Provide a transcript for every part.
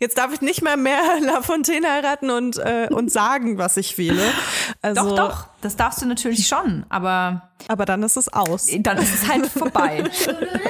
Jetzt darf ich nicht mehr mehr La Fontaine heiraten und, äh, und sagen, was ich wähle. Also, doch, doch, das darfst du natürlich schon, aber. Aber dann ist es aus. Dann ist es halt vorbei.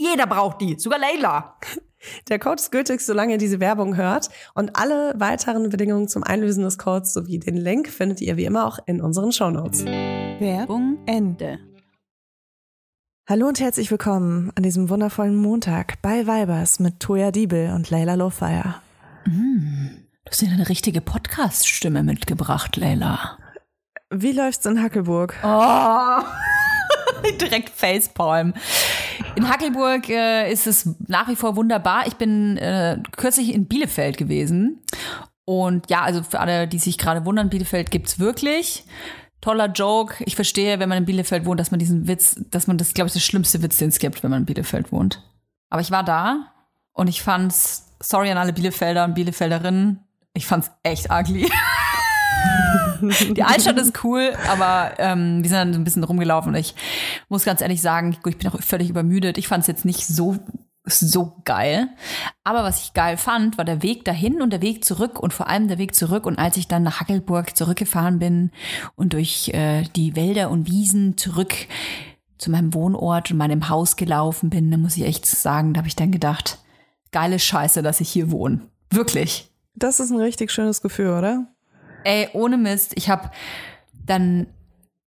jeder braucht die, sogar Leila. Der Code ist gültig, solange ihr diese Werbung hört. Und alle weiteren Bedingungen zum Einlösen des Codes sowie den Link findet ihr wie immer auch in unseren Shownotes. Werbung Ende. Hallo und herzlich willkommen an diesem wundervollen Montag bei Vibers mit Toya Diebel und Leila Lowfire. Du hast ja eine richtige Podcast-Stimme mitgebracht, Leila. Wie läuft's in Hackelburg? Oh, direkt Facepalm. In Hackelburg äh, ist es nach wie vor wunderbar. Ich bin äh, kürzlich in Bielefeld gewesen. Und ja, also für alle, die sich gerade wundern, Bielefeld gibt's wirklich. Toller Joke. Ich verstehe, wenn man in Bielefeld wohnt, dass man diesen Witz, dass man das, glaube ich, der schlimmste Witz, den es gibt, wenn man in Bielefeld wohnt. Aber ich war da und ich fand's, sorry an alle Bielefelder und Bielefelderinnen, ich fand's echt ugly. Die Altstadt ist cool, aber ähm, wir sind dann so ein bisschen rumgelaufen ich muss ganz ehrlich sagen, ich bin auch völlig übermüdet. Ich fand es jetzt nicht so so geil. Aber was ich geil fand, war der Weg dahin und der Weg zurück und vor allem der Weg zurück. Und als ich dann nach Hackelburg zurückgefahren bin und durch äh, die Wälder und Wiesen zurück zu meinem Wohnort und meinem Haus gelaufen bin, dann muss ich echt sagen, da habe ich dann gedacht, geile Scheiße, dass ich hier wohne. Wirklich. Das ist ein richtig schönes Gefühl, oder? Ey, ohne Mist, ich habe dann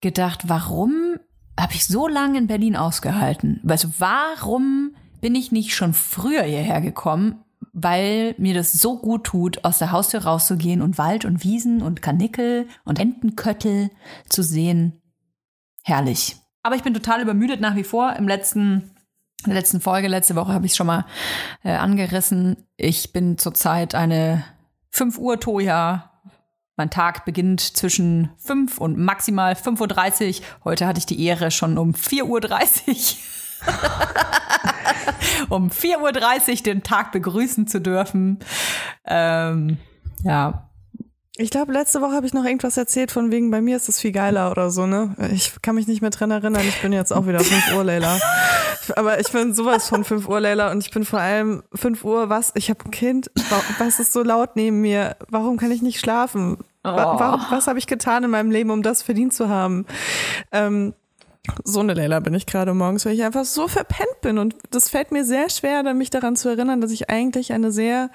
gedacht, warum habe ich so lange in Berlin ausgehalten? Also warum bin ich nicht schon früher hierher gekommen? Weil mir das so gut tut, aus der Haustür rauszugehen und Wald und Wiesen und Karnickel und Entenköttel zu sehen. Herrlich. Aber ich bin total übermüdet nach wie vor. Im letzten in der letzten Folge, letzte Woche habe ich es schon mal äh, angerissen. Ich bin zurzeit eine 5 Uhr Toja. Mein Tag beginnt zwischen 5 und maximal 5.30 Uhr. Heute hatte ich die Ehre schon um 4.30 Uhr. um 4.30 Uhr den Tag begrüßen zu dürfen. Ähm, ja, ich glaube, letzte Woche habe ich noch irgendwas erzählt von wegen, bei mir ist es viel geiler oder so, ne? Ich kann mich nicht mehr dran erinnern, ich bin jetzt auch wieder 5 Uhr Leila. Aber ich bin sowas von 5 Uhr Leila und ich bin vor allem 5 Uhr, was? Ich habe ein Kind, was ist so laut neben mir? Warum kann ich nicht schlafen? Oh. Was, was habe ich getan in meinem Leben, um das verdient zu haben? Ähm, so eine Leila bin ich gerade morgens, weil ich einfach so verpennt bin. Und das fällt mir sehr schwer, mich daran zu erinnern, dass ich eigentlich eine sehr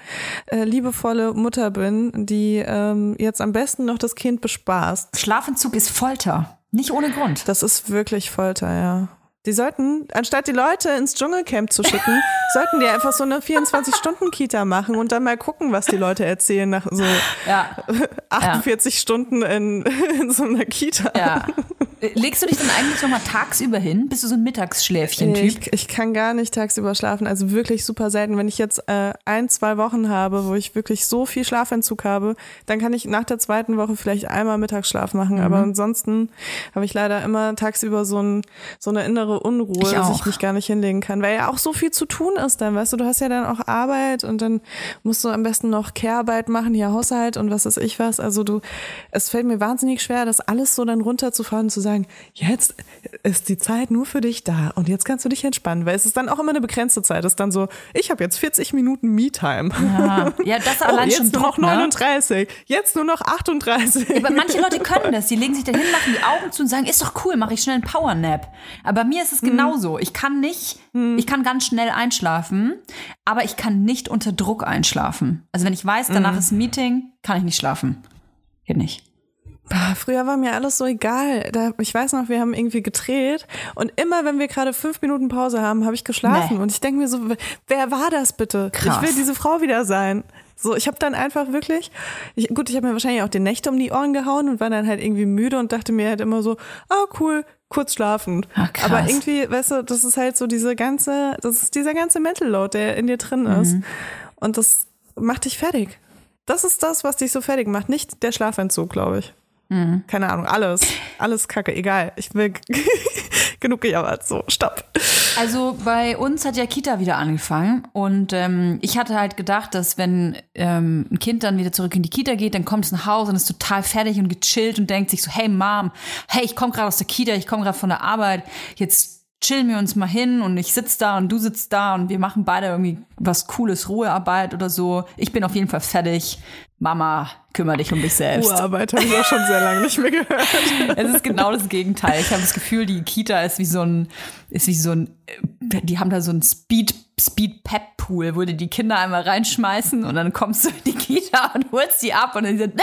äh, liebevolle Mutter bin, die ähm, jetzt am besten noch das Kind bespaßt. Schlafentzug ist Folter. Nicht ohne Grund. Das ist wirklich Folter, ja. Die sollten, anstatt die Leute ins Dschungelcamp zu schicken, sollten die einfach so eine 24-Stunden-Kita machen und dann mal gucken, was die Leute erzählen nach so ja. 48 ja. Stunden in, in so einer Kita. Ja. Legst du dich dann eigentlich nochmal tagsüber hin? Bist du so ein Mittagsschläfchen-Typ? Ich, ich, kann gar nicht tagsüber schlafen, also wirklich super selten. Wenn ich jetzt äh, ein, zwei Wochen habe, wo ich wirklich so viel Schlafentzug habe, dann kann ich nach der zweiten Woche vielleicht einmal Mittagsschlaf machen. Mhm. Aber ansonsten habe ich leider immer tagsüber so, ein, so eine innere Unruhe, ich dass ich mich gar nicht hinlegen kann. Weil ja auch so viel zu tun ist dann, weißt du, du hast ja dann auch Arbeit und dann musst du am besten noch Care-Arbeit machen, hier Haushalt und was weiß ich was. Also du, es fällt mir wahnsinnig schwer, das alles so dann runterzufahren, zu sagen, jetzt ist die Zeit nur für dich da und jetzt kannst du dich entspannen, weil es ist dann auch immer eine begrenzte Zeit. Es ist dann so, ich habe jetzt 40 Minuten Me-Time. Ja. ja, das allein oh, jetzt schon nur Druck, noch 39, ne? jetzt nur noch 38. aber manche Leute können das, die legen sich dann hin, machen die Augen zu und sagen, ist doch cool, mache ich schnell einen Powernap. Aber bei mir ist es genauso. Ich kann nicht, hm. ich kann ganz schnell einschlafen, aber ich kann nicht unter Druck einschlafen. Also wenn ich weiß, danach hm. ist ein Meeting, kann ich nicht schlafen. Geht nicht. Früher war mir alles so egal. Da, ich weiß noch, wir haben irgendwie gedreht und immer, wenn wir gerade fünf Minuten Pause haben, habe ich geschlafen. Nee. Und ich denke mir so, wer war das bitte? Krass. Ich will diese Frau wieder sein. So, ich habe dann einfach wirklich, ich, gut, ich habe mir wahrscheinlich auch die Nächte um die Ohren gehauen und war dann halt irgendwie müde und dachte mir halt immer so, ah cool, kurz schlafen. Ach, Aber irgendwie, weißt du, das ist halt so diese ganze, das ist dieser ganze Mental Load, der in dir drin ist. Mhm. Und das macht dich fertig. Das ist das, was dich so fertig macht, nicht der Schlafentzug, glaube ich. Mhm. Keine Ahnung, alles. Alles kacke, egal. Ich will genug gejammert. So, stopp. Also bei uns hat ja Kita wieder angefangen und ähm, ich hatte halt gedacht, dass wenn ähm, ein Kind dann wieder zurück in die Kita geht, dann kommt es nach Hause und ist total fertig und gechillt und denkt sich so, hey Mom, hey, ich komme gerade aus der Kita, ich komme gerade von der Arbeit, jetzt chillen wir uns mal hin und ich sitz da und du sitzt da und wir machen beide irgendwie was Cooles, Ruhearbeit oder so. Ich bin auf jeden Fall fertig. Mama, kümmere dich um dich selbst. Ruhearbeit habe ich auch schon sehr lange nicht mehr gehört. es ist genau das Gegenteil. Ich habe das Gefühl, die Kita ist wie so ein, ist wie so ein, die haben da so ein Speed, Speed Pep Pool, wo die die Kinder einmal reinschmeißen und dann kommst du in die Kita und holst die ab und dann sind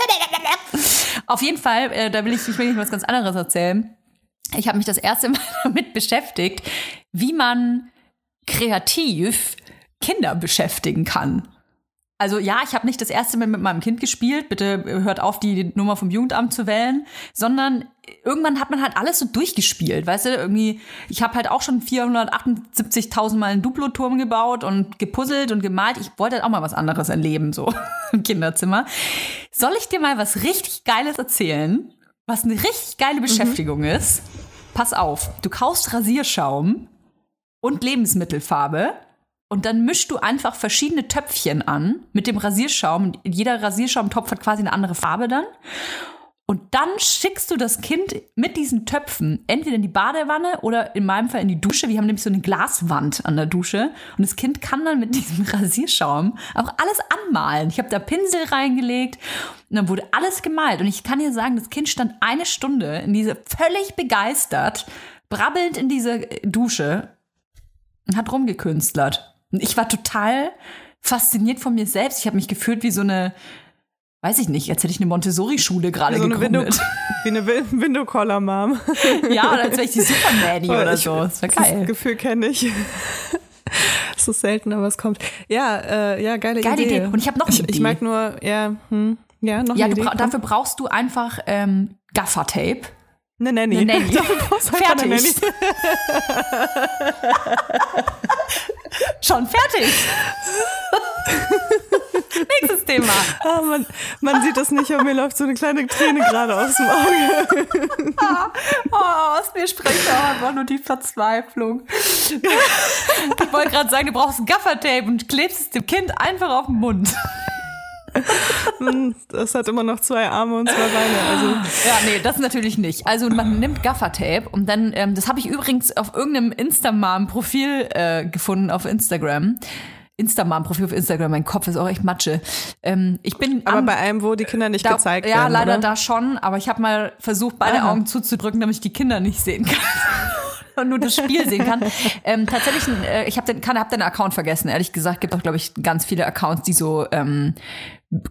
auf jeden Fall, äh, da will ich, ich will nicht was ganz anderes erzählen ich habe mich das erste Mal damit beschäftigt, wie man kreativ Kinder beschäftigen kann. Also ja, ich habe nicht das erste Mal mit meinem Kind gespielt, bitte hört auf, die Nummer vom Jugendamt zu wählen, sondern irgendwann hat man halt alles so durchgespielt, weißt du, irgendwie, ich habe halt auch schon 478.000 Mal einen Duplo-Turm gebaut und gepuzzelt und gemalt. Ich wollte halt auch mal was anderes erleben, so im Kinderzimmer. Soll ich dir mal was richtig Geiles erzählen? was eine richtig geile Beschäftigung mhm. ist. Pass auf, du kaufst Rasierschaum und Lebensmittelfarbe und dann mischst du einfach verschiedene Töpfchen an mit dem Rasierschaum. Jeder Rasierschaumtopf hat quasi eine andere Farbe dann. Und dann schickst du das Kind mit diesen Töpfen entweder in die Badewanne oder in meinem Fall in die Dusche. Wir haben nämlich so eine Glaswand an der Dusche. Und das Kind kann dann mit diesem Rasierschaum auch alles anmalen. Ich habe da Pinsel reingelegt und dann wurde alles gemalt. Und ich kann dir sagen, das Kind stand eine Stunde in diese völlig begeistert, brabbelnd in dieser Dusche und hat rumgekünstlert. Und ich war total fasziniert von mir selbst. Ich habe mich gefühlt wie so eine weiß ich nicht, als hätte ich eine Montessori-Schule gerade so gegründet. wie eine Window-Collar-Mom. ja, oder als wäre ich die Super-Nanny oder ich, so. Das wäre geil. Das Gefühl kenne ich. Ist selten, aber es kommt. Ja, äh, ja, geile, geile Idee. Idee. Und ich habe noch eine ich, Idee. Ich mag nur, ja, hm, ja, noch ja, eine Idee. Bra dafür brauchst du einfach ähm, Gaffer-Tape Eine Nanny. Eine Nanny. Fertig. Nanny. Schon fertig. Nächstes Thema. Ah, man, man sieht das nicht, aber mir läuft so eine kleine Träne gerade aus dem Auge. oh, aus mir spricht auch einfach nur die Verzweiflung. Ich wollte gerade sagen, du brauchst Gaffertape und klebst es dem Kind einfach auf den Mund. Das hat immer noch zwei Arme und zwei Beine. Also. Ja, nee, das natürlich nicht. Also man nimmt Gaffertape und dann, ähm, das habe ich übrigens auf irgendeinem Instamam-Profil äh, gefunden auf Instagram. Instagram-Profil auf Instagram, mein Kopf ist auch echt Matsche. Ähm, ich bin aber am, bei einem, wo die Kinder nicht da, gezeigt ja, werden. Ja, leider oder? da schon, aber ich habe mal versucht, beide Aha. Augen zuzudrücken, damit ich die Kinder nicht sehen kann. und nur das Spiel sehen kann. Ähm, tatsächlich, äh, ich habe den, kann, hab den Account vergessen. Ehrlich gesagt, gibt auch, glaube ich, ganz viele Accounts, die so ähm,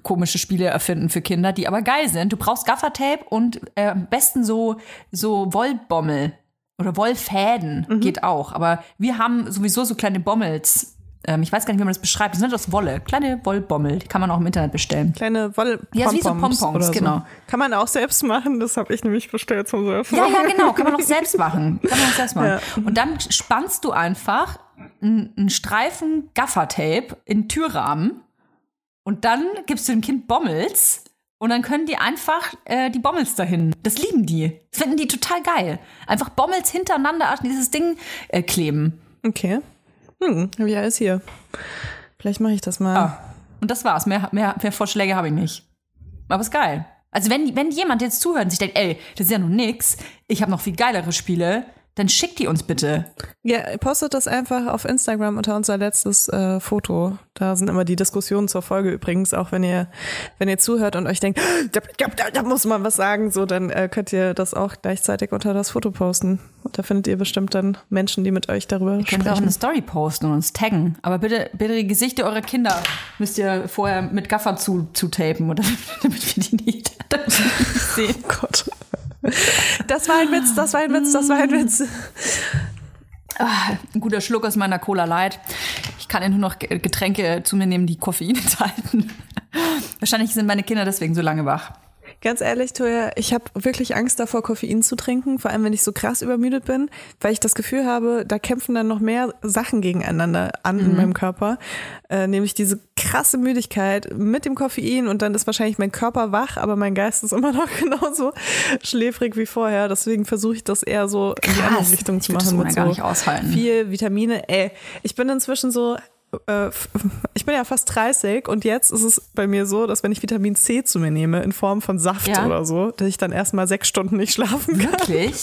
komische Spiele erfinden für Kinder, die aber geil sind. Du brauchst Gaffertape und äh, am besten so so Wollbommel oder Wollfäden mhm. geht auch. Aber wir haben sowieso so kleine Bommels ähm, ich weiß gar nicht, wie man das beschreibt. Die sind aus Wolle. Kleine Wollbommel. Die kann man auch im Internet bestellen. Kleine Woll Ja, wie so Pompons, genau. So. Kann man auch selbst machen. Das habe ich nämlich bestellt zum Surfen. Ja, ja, genau. Kann man auch selbst machen. Kann man auch selbst machen. Ja. Und dann spannst du einfach einen Streifen Gaffertape in Türrahmen und dann gibst du dem Kind Bommels und dann können die einfach äh, die Bommels dahin. Das lieben die. Das finden die total geil. Einfach Bommels hintereinander an dieses Ding äh, kleben. Okay. Hm, habe ich alles hier. Vielleicht mache ich das mal. Ah. Und das war's. Mehr, mehr, mehr Vorschläge habe ich nicht. Aber ist geil. Also wenn, wenn jemand jetzt zuhört und sich denkt, ey, das ist ja noch nix, ich habe noch viel geilere Spiele, dann schickt die uns bitte. Ja, postet das einfach auf Instagram unter unser letztes äh, Foto. Da sind immer die Diskussionen zur Folge übrigens, auch wenn ihr, wenn ihr zuhört und euch denkt, da, da, da muss man was sagen, so, dann äh, könnt ihr das auch gleichzeitig unter das Foto posten. Und da findet ihr bestimmt dann Menschen, die mit euch darüber ihr sprechen. Könnt auch eine Story posten und uns taggen. Aber bitte, bitte die Gesichter eurer Kinder müsst ihr vorher mit Gaffer zu, zu tapen, oder, damit wir die nicht, damit wir die nicht sehen. Oh Gott. Das war ein Witz, das war ein Witz, das war ein Witz. Ah, ein guter Schluck aus meiner Cola Light. Ich kann ja nur noch Getränke zu mir nehmen, die Koffein enthalten. Wahrscheinlich sind meine Kinder deswegen so lange wach. Ganz ehrlich, Toya, ich habe wirklich Angst davor, Koffein zu trinken, vor allem wenn ich so krass übermüdet bin, weil ich das Gefühl habe, da kämpfen dann noch mehr Sachen gegeneinander an mhm. in meinem Körper. Äh, nämlich diese krasse Müdigkeit mit dem Koffein und dann ist wahrscheinlich mein Körper wach, aber mein Geist ist immer noch genauso schläfrig wie vorher. Deswegen versuche ich das eher so Krass. in die andere Richtung zu machen. mit so viel Vitamine. Ey, ich bin inzwischen so äh, ich bin ja fast 30 und jetzt ist es bei mir so, dass wenn ich Vitamin C zu mir nehme in Form von Saft ja. oder so, dass ich dann erstmal sechs Stunden nicht schlafen kann. Wirklich?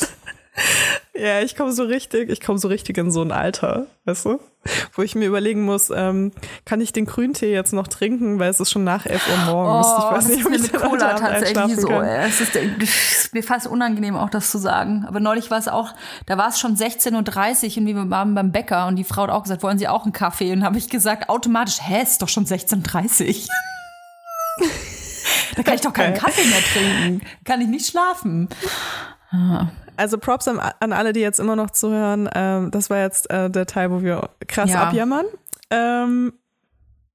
Ja, ich komme so richtig, ich komme so richtig in so ein Alter, weißt du? Wo ich mir überlegen muss, ähm, kann ich den Grüntee jetzt noch trinken, weil es ist schon nach 11 Uhr morgens. Oh, ich weiß nicht, ob ich mit Cola tatsächlich so. Es ist, ist, mir fast unangenehm auch das zu sagen. Aber neulich war es auch, da war es schon 16.30 Uhr und wir waren beim Bäcker und die Frau hat auch gesagt, wollen Sie auch einen Kaffee? Und habe ich gesagt, automatisch, hä, ist doch schon 16.30 Uhr. da kann ich doch keinen Kaffee mehr trinken. Kann ich nicht schlafen. Ah. Also Props an, an, alle, die jetzt immer noch zuhören. Ähm, das war jetzt äh, der Teil, wo wir krass ja. abjammern. Ähm,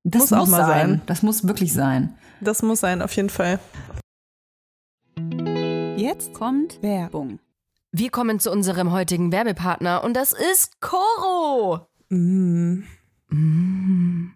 das muss, muss auch mal sein. sein. Das muss wirklich sein. Das muss sein, auf jeden Fall. Jetzt kommt Werbung. Wir kommen zu unserem heutigen Werbepartner und das ist Coro. Mm. Mm.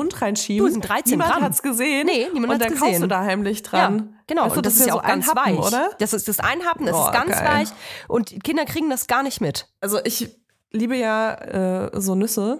Mund reinschieben. Du, sind 13 niemand Gramm. hat's gesehen. Nee, niemand hat's gesehen. Und dann kaufst du da heimlich dran. Ja, genau. Weißt du, das, das ist ja auch ganz Happen, weich. oder? Das ist das Einhappen, das oh, ist ganz geil. weich. Und Kinder kriegen das gar nicht mit. Also ich liebe ja äh, so Nüsse.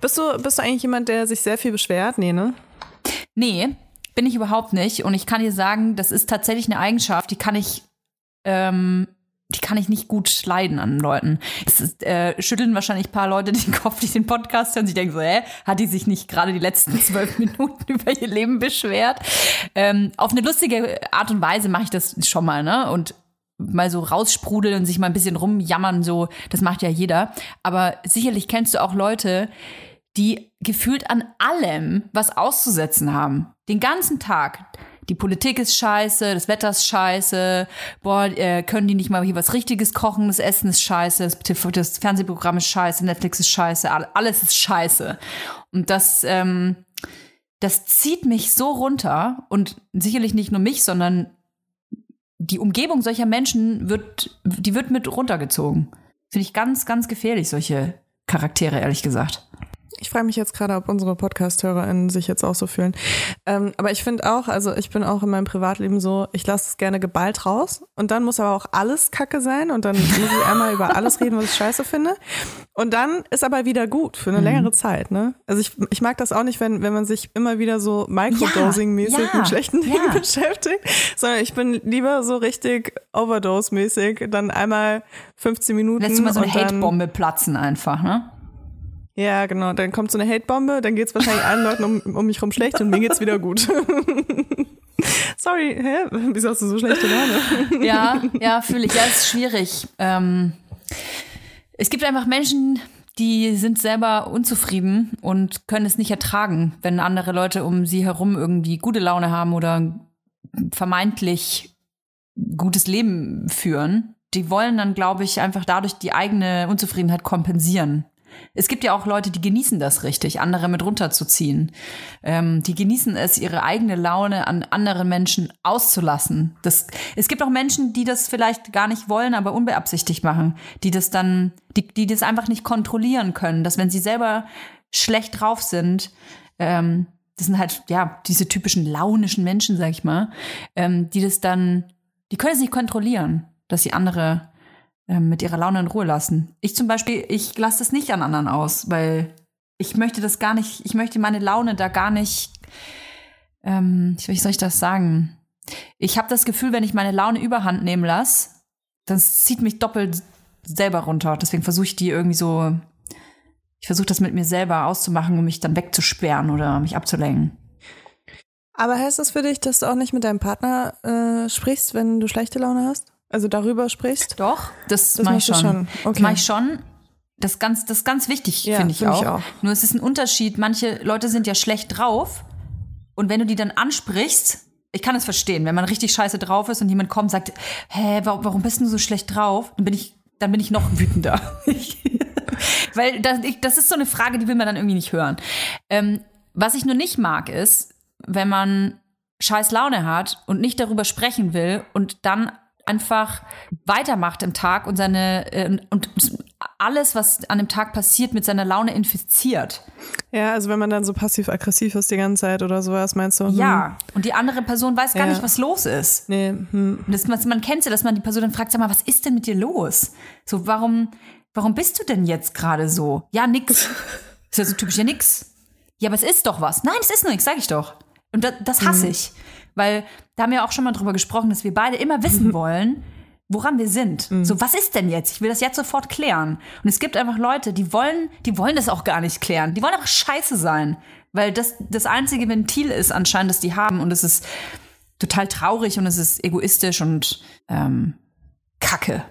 Bist du, bist du eigentlich jemand, der sich sehr viel beschwert? Nee, ne? Nee, bin ich überhaupt nicht. Und ich kann dir sagen, das ist tatsächlich eine Eigenschaft, die kann ich, ähm, die kann ich nicht gut leiden an Leuten. Es ist, äh, schütteln wahrscheinlich ein paar Leute den Kopf, die den Podcast hören. Sie denken so, hä, hat die sich nicht gerade die letzten zwölf Minuten über ihr Leben beschwert? Ähm, auf eine lustige Art und Weise mache ich das schon mal, ne? Und mal so raussprudeln und sich mal ein bisschen rumjammern, so, das macht ja jeder. Aber sicherlich kennst du auch Leute, die gefühlt an allem was auszusetzen haben. Den ganzen Tag. Die Politik ist scheiße, das Wetter ist scheiße, boah, äh, können die nicht mal hier was Richtiges kochen, das Essen ist scheiße, das, das Fernsehprogramm ist scheiße, Netflix ist scheiße, alles ist scheiße. Und das, ähm, das zieht mich so runter und sicherlich nicht nur mich, sondern die Umgebung solcher Menschen wird, die wird mit runtergezogen. Finde ich ganz, ganz gefährlich, solche Charaktere, ehrlich gesagt. Ich frage mich jetzt gerade, ob unsere Podcast-HörerInnen sich jetzt auch so fühlen. Ähm, aber ich finde auch, also ich bin auch in meinem Privatleben so, ich lasse es gerne geballt raus und dann muss aber auch alles Kacke sein und dann muss ich einmal über alles reden, was ich scheiße finde. Und dann ist aber wieder gut für eine mhm. längere Zeit, ne? Also ich, ich mag das auch nicht, wenn, wenn man sich immer wieder so Microdosing-mäßig ja, ja, mit schlechten Dingen ja. beschäftigt, sondern ich bin lieber so richtig Overdose-mäßig, dann einmal 15 Minuten. Lässt du mal so eine Hate-Bombe platzen einfach, ne? Ja, genau. Dann kommt so eine Hate-Bombe, dann geht's wahrscheinlich allen Leuten um, um mich rum schlecht und mir geht's wieder gut. Sorry, hä? Wieso hast du so schlechte Laune? ja, ja, fühle ich. Ja, ist schwierig. Ähm, es gibt einfach Menschen, die sind selber unzufrieden und können es nicht ertragen, wenn andere Leute um sie herum irgendwie gute Laune haben oder vermeintlich gutes Leben führen. Die wollen dann, glaube ich, einfach dadurch die eigene Unzufriedenheit kompensieren. Es gibt ja auch Leute, die genießen das richtig, andere mit runterzuziehen. Ähm, die genießen es, ihre eigene Laune an anderen Menschen auszulassen. Das, es gibt auch Menschen, die das vielleicht gar nicht wollen, aber unbeabsichtigt machen, die das dann, die, die das einfach nicht kontrollieren können, dass wenn sie selber schlecht drauf sind, ähm, das sind halt, ja, diese typischen launischen Menschen, sag ich mal, ähm, die das dann, die können es nicht kontrollieren, dass sie andere mit ihrer Laune in Ruhe lassen. Ich zum Beispiel, ich lasse das nicht an anderen aus, weil ich möchte das gar nicht, ich möchte meine Laune da gar nicht, ähm, wie soll ich das sagen? Ich habe das Gefühl, wenn ich meine Laune überhand nehmen lasse, dann zieht mich doppelt selber runter. Deswegen versuche ich die irgendwie so ich versuche das mit mir selber auszumachen, um mich dann wegzusperren oder mich abzulenken. Aber heißt das für dich, dass du auch nicht mit deinem Partner äh, sprichst, wenn du schlechte Laune hast? Also darüber sprichst? Doch, das, das mache ich schon. schon. Okay. Das mache ich schon. Das ist ganz, das ganz wichtig, ja, finde ich, find auch. ich auch. Nur es ist ein Unterschied. Manche Leute sind ja schlecht drauf. Und wenn du die dann ansprichst, ich kann es verstehen, wenn man richtig scheiße drauf ist und jemand kommt und sagt, hä, warum, warum bist du so schlecht drauf? Dann bin ich, dann bin ich noch wütender. Weil das, ich, das ist so eine Frage, die will man dann irgendwie nicht hören. Ähm, was ich nur nicht mag, ist, wenn man scheiß Laune hat und nicht darüber sprechen will und dann einfach weitermacht im Tag und seine äh, und alles, was an dem Tag passiert, mit seiner Laune infiziert. Ja, also wenn man dann so passiv-aggressiv ist die ganze Zeit oder sowas, meinst du? Hm. Ja, und die andere Person weiß gar ja. nicht, was los ist. Nee. Hm. Das, man kennt ja, dass man die Person dann fragt, sag mal, was ist denn mit dir los? So, warum, warum bist du denn jetzt gerade so? Ja, nix. ist ja so typisch, ja, nix. Ja, aber es ist doch was. Nein, es ist nur nichts, sag ich doch. Und das, das hasse mhm. ich. Weil da haben wir auch schon mal drüber gesprochen, dass wir beide immer wissen wollen, woran wir sind. Mhm. So, was ist denn jetzt? Ich will das jetzt sofort klären. Und es gibt einfach Leute, die wollen, die wollen das auch gar nicht klären. Die wollen einfach scheiße sein. Weil das das einzige Ventil ist anscheinend, das die haben. Und es ist total traurig und es ist egoistisch und ähm, kacke.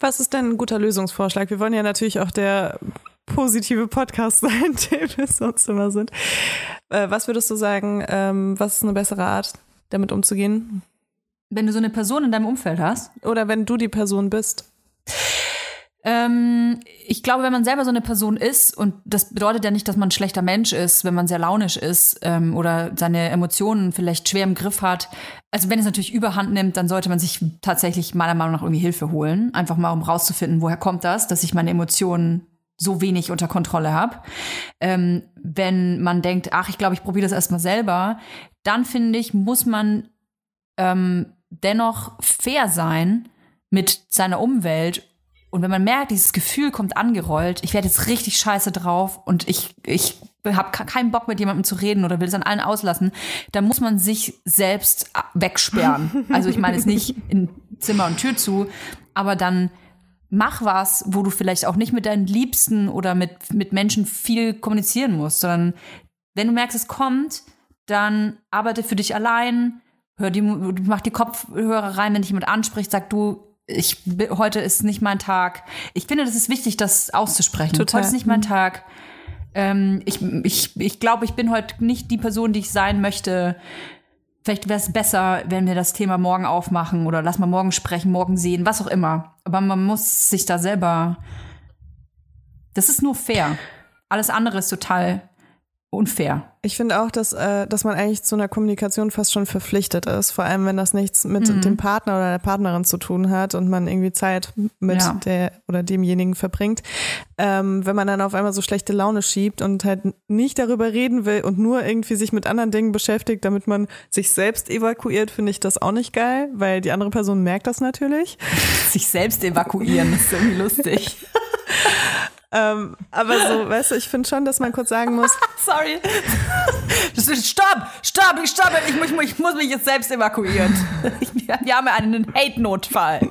Was ist denn ein guter Lösungsvorschlag? Wir wollen ja natürlich auch der positive Podcast sein, den wir sonst immer sind. Äh, was würdest du sagen, ähm, was ist eine bessere Art, damit umzugehen? Wenn du so eine Person in deinem Umfeld hast? Oder wenn du die Person bist? Ähm, ich glaube, wenn man selber so eine Person ist, und das bedeutet ja nicht, dass man ein schlechter Mensch ist, wenn man sehr launisch ist ähm, oder seine Emotionen vielleicht schwer im Griff hat. Also wenn es natürlich überhand nimmt, dann sollte man sich tatsächlich meiner Meinung nach irgendwie Hilfe holen. Einfach mal, um rauszufinden, woher kommt das, dass ich meine Emotionen so wenig unter Kontrolle habe. Ähm, wenn man denkt, ach, ich glaube, ich probiere das erstmal selber, dann finde ich, muss man ähm, dennoch fair sein mit seiner Umwelt und wenn man merkt, dieses Gefühl kommt angerollt, ich werde jetzt richtig scheiße drauf und ich, ich habe keinen Bock mit jemandem zu reden oder will es an allen auslassen, dann muss man sich selbst wegsperren. Also ich meine jetzt nicht in Zimmer und Tür zu, aber dann mach was, wo du vielleicht auch nicht mit deinen Liebsten oder mit, mit Menschen viel kommunizieren musst, sondern wenn du merkst, es kommt, dann arbeite für dich allein, hör die, mach die Kopfhörer rein, wenn dich jemand anspricht, sag du, ich heute ist nicht mein Tag. Ich finde, das ist wichtig, das auszusprechen. Total. Heute ist nicht mein mhm. Tag. Ähm, ich ich, ich glaube, ich bin heute nicht die Person, die ich sein möchte. Vielleicht wäre es besser, wenn wir das Thema morgen aufmachen oder lass mal morgen sprechen, morgen sehen, was auch immer. Aber man muss sich da selber. Das ist nur fair. Alles andere ist total unfair. Ich finde auch, dass, äh, dass man eigentlich zu einer Kommunikation fast schon verpflichtet ist, vor allem wenn das nichts mit mhm. dem Partner oder der Partnerin zu tun hat und man irgendwie Zeit mit ja. der oder demjenigen verbringt. Ähm, wenn man dann auf einmal so schlechte Laune schiebt und halt nicht darüber reden will und nur irgendwie sich mit anderen Dingen beschäftigt, damit man sich selbst evakuiert, finde ich das auch nicht geil, weil die andere Person merkt das natürlich. Sich selbst evakuieren, ist irgendwie lustig. Ähm, aber so, weißt du, ich finde schon, dass man kurz sagen muss. Sorry. Stopp, stopp, ich stoppe, ich muss, ich muss mich jetzt selbst evakuieren. Wir haben ja einen Hate-Notfall.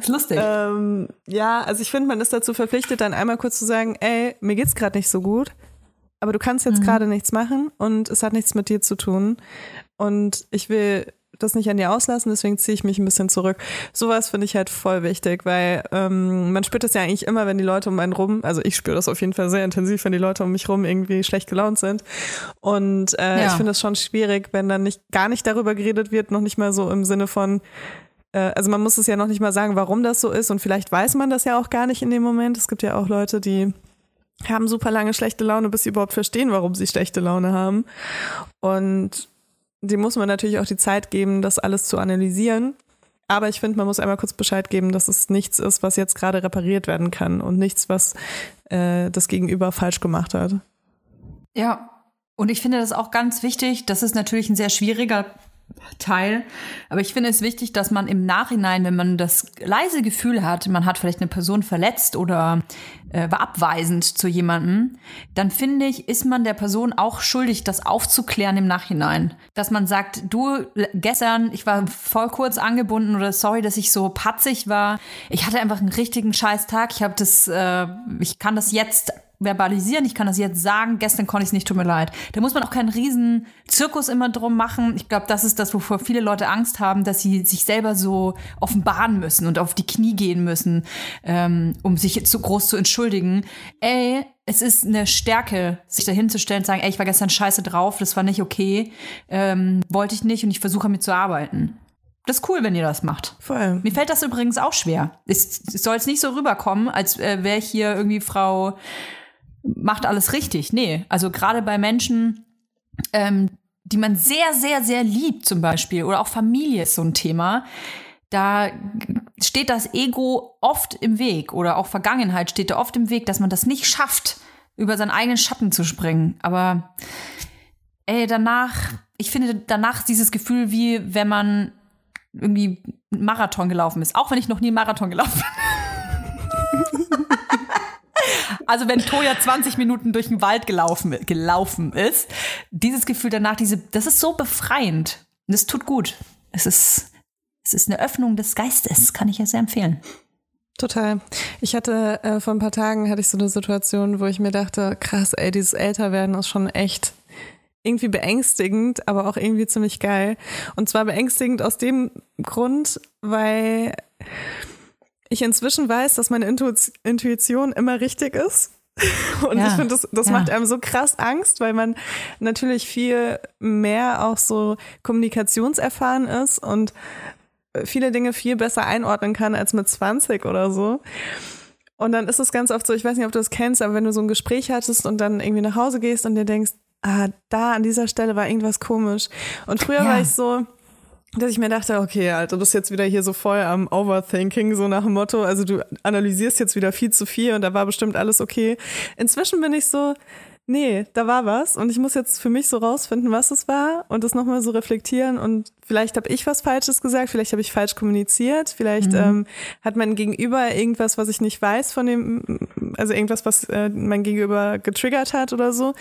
ist lustig. Ähm, ja, also ich finde, man ist dazu verpflichtet, dann einmal kurz zu sagen, ey, mir geht's gerade nicht so gut, aber du kannst jetzt mhm. gerade nichts machen und es hat nichts mit dir zu tun. Und ich will das nicht an dir auslassen, deswegen ziehe ich mich ein bisschen zurück. Sowas finde ich halt voll wichtig, weil ähm, man spürt das ja eigentlich immer, wenn die Leute um einen rum, also ich spüre das auf jeden Fall sehr intensiv, wenn die Leute um mich rum irgendwie schlecht gelaunt sind. Und äh, ja. ich finde es schon schwierig, wenn dann nicht gar nicht darüber geredet wird, noch nicht mal so im Sinne von, äh, also man muss es ja noch nicht mal sagen, warum das so ist und vielleicht weiß man das ja auch gar nicht in dem Moment. Es gibt ja auch Leute, die haben super lange schlechte Laune, bis sie überhaupt verstehen, warum sie schlechte Laune haben. Und dem muss man natürlich auch die Zeit geben, das alles zu analysieren. Aber ich finde, man muss einmal kurz Bescheid geben, dass es nichts ist, was jetzt gerade repariert werden kann und nichts, was äh, das Gegenüber falsch gemacht hat. Ja, und ich finde das auch ganz wichtig. Das ist natürlich ein sehr schwieriger Teil. Aber ich finde es wichtig, dass man im Nachhinein, wenn man das leise Gefühl hat, man hat vielleicht eine Person verletzt oder äh, war abweisend zu jemandem, dann finde ich, ist man der Person auch schuldig, das aufzuklären im Nachhinein. Dass man sagt, du, gestern, ich war voll kurz angebunden oder sorry, dass ich so patzig war. Ich hatte einfach einen richtigen Scheißtag. Ich habe das, äh, ich kann das jetzt verbalisieren, ich kann das jetzt sagen, gestern konnte ich es nicht, tut mir leid. Da muss man auch keinen riesen Zirkus immer drum machen. Ich glaube, das ist das, wovor viele Leute Angst haben, dass sie sich selber so offenbaren müssen und auf die Knie gehen müssen, ähm, um sich zu groß zu entschuldigen. Ey, es ist eine Stärke, sich dahinzustellen und sagen, ey, ich war gestern scheiße drauf, das war nicht okay, ähm, wollte ich nicht und ich versuche mit zu arbeiten. Das ist cool, wenn ihr das macht. Vor allem. Mir fällt das übrigens auch schwer. Es, es soll jetzt nicht so rüberkommen, als äh, wäre ich hier irgendwie Frau macht alles richtig. Nee, also gerade bei Menschen, ähm, die man sehr, sehr, sehr liebt zum Beispiel, oder auch Familie ist so ein Thema, da steht das Ego oft im Weg oder auch Vergangenheit steht da oft im Weg, dass man das nicht schafft, über seinen eigenen Schatten zu springen. Aber ey, danach, ich finde danach dieses Gefühl, wie wenn man irgendwie Marathon gelaufen ist, auch wenn ich noch nie Marathon gelaufen bin. Also wenn Toja 20 Minuten durch den Wald gelaufen, gelaufen ist, dieses Gefühl danach, diese, das ist so befreiend. Und es tut gut. Es ist, es ist eine Öffnung des Geistes, kann ich ja sehr empfehlen. Total. Ich hatte äh, vor ein paar Tagen hatte ich so eine Situation, wo ich mir dachte, krass, ey, dieses Älterwerden ist schon echt irgendwie beängstigend, aber auch irgendwie ziemlich geil. Und zwar beängstigend aus dem Grund, weil ich inzwischen weiß, dass meine Intuition immer richtig ist. Und ja, ich finde, das, das ja. macht einem so krass Angst, weil man natürlich viel mehr auch so kommunikationserfahren ist und viele Dinge viel besser einordnen kann als mit 20 oder so. Und dann ist es ganz oft so, ich weiß nicht, ob du das kennst, aber wenn du so ein Gespräch hattest und dann irgendwie nach Hause gehst und dir denkst, ah, da an dieser Stelle war irgendwas komisch. Und früher ja. war ich so, dass ich mir dachte, okay, Alter, du bist jetzt wieder hier so voll am Overthinking, so nach dem Motto, also du analysierst jetzt wieder viel zu viel und da war bestimmt alles okay. Inzwischen bin ich so, nee, da war was und ich muss jetzt für mich so rausfinden, was es war und das nochmal so reflektieren und vielleicht habe ich was Falsches gesagt, vielleicht habe ich falsch kommuniziert, vielleicht mhm. ähm, hat mein Gegenüber irgendwas, was ich nicht weiß von dem, also irgendwas, was äh, mein Gegenüber getriggert hat oder so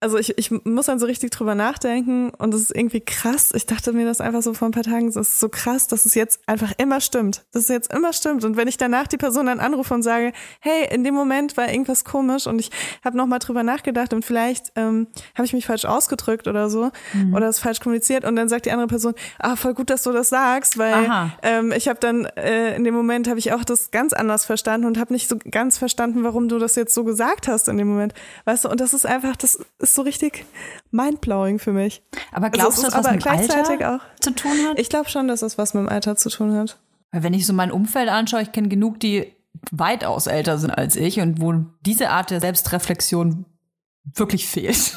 also ich, ich muss dann so richtig drüber nachdenken und es ist irgendwie krass. Ich dachte mir das einfach so vor ein paar Tagen, es ist so krass, dass es jetzt einfach immer stimmt. Dass es jetzt immer stimmt. Und wenn ich danach die Person dann anrufe und sage, hey, in dem Moment war irgendwas komisch und ich habe nochmal drüber nachgedacht und vielleicht ähm, habe ich mich falsch ausgedrückt oder so mhm. oder es falsch kommuniziert und dann sagt die andere Person, ah, voll gut, dass du das sagst, weil ähm, ich habe dann äh, in dem Moment habe ich auch das ganz anders verstanden und habe nicht so ganz verstanden, warum du das jetzt so gesagt hast in dem Moment. Weißt du, und das ist einfach, das ist so richtig mindblowing für mich. Aber also glaubst also, du, dass das mit dem Alter auch, zu tun hat? Ich glaube schon, dass das was mit dem Alter zu tun hat. Weil wenn ich so mein Umfeld anschaue, ich kenne genug, die weitaus älter sind als ich und wo diese Art der Selbstreflexion wirklich fehlt.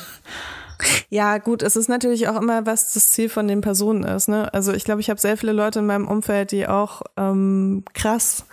Ja, gut, es ist natürlich auch immer, was das Ziel von den Personen ist. Ne? Also ich glaube, ich habe sehr viele Leute in meinem Umfeld, die auch ähm, krass,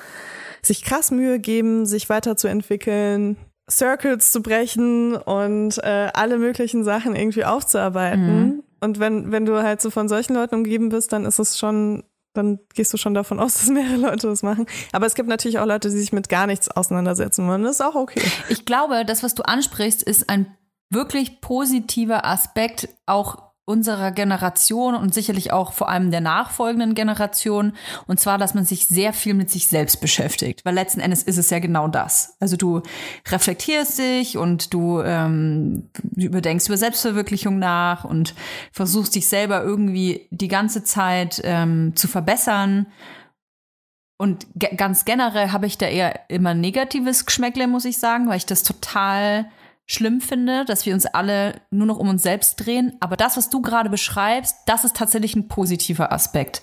sich krass Mühe geben, sich weiterzuentwickeln, Circles zu brechen und äh, alle möglichen Sachen irgendwie aufzuarbeiten. Mhm. Und wenn, wenn du halt so von solchen Leuten umgeben bist, dann ist es schon, dann gehst du schon davon aus, dass mehrere Leute das machen. Aber es gibt natürlich auch Leute, die sich mit gar nichts auseinandersetzen wollen. Das ist auch okay. Ich glaube, das, was du ansprichst, ist ein wirklich positiver Aspekt auch unserer Generation und sicherlich auch vor allem der nachfolgenden Generation. Und zwar, dass man sich sehr viel mit sich selbst beschäftigt. Weil letzten Endes ist es ja genau das. Also du reflektierst dich und du ähm, überdenkst über Selbstverwirklichung nach und versuchst dich selber irgendwie die ganze Zeit ähm, zu verbessern. Und ge ganz generell habe ich da eher immer negatives Geschmäckle, muss ich sagen, weil ich das total schlimm finde, dass wir uns alle nur noch um uns selbst drehen. Aber das, was du gerade beschreibst, das ist tatsächlich ein positiver Aspekt.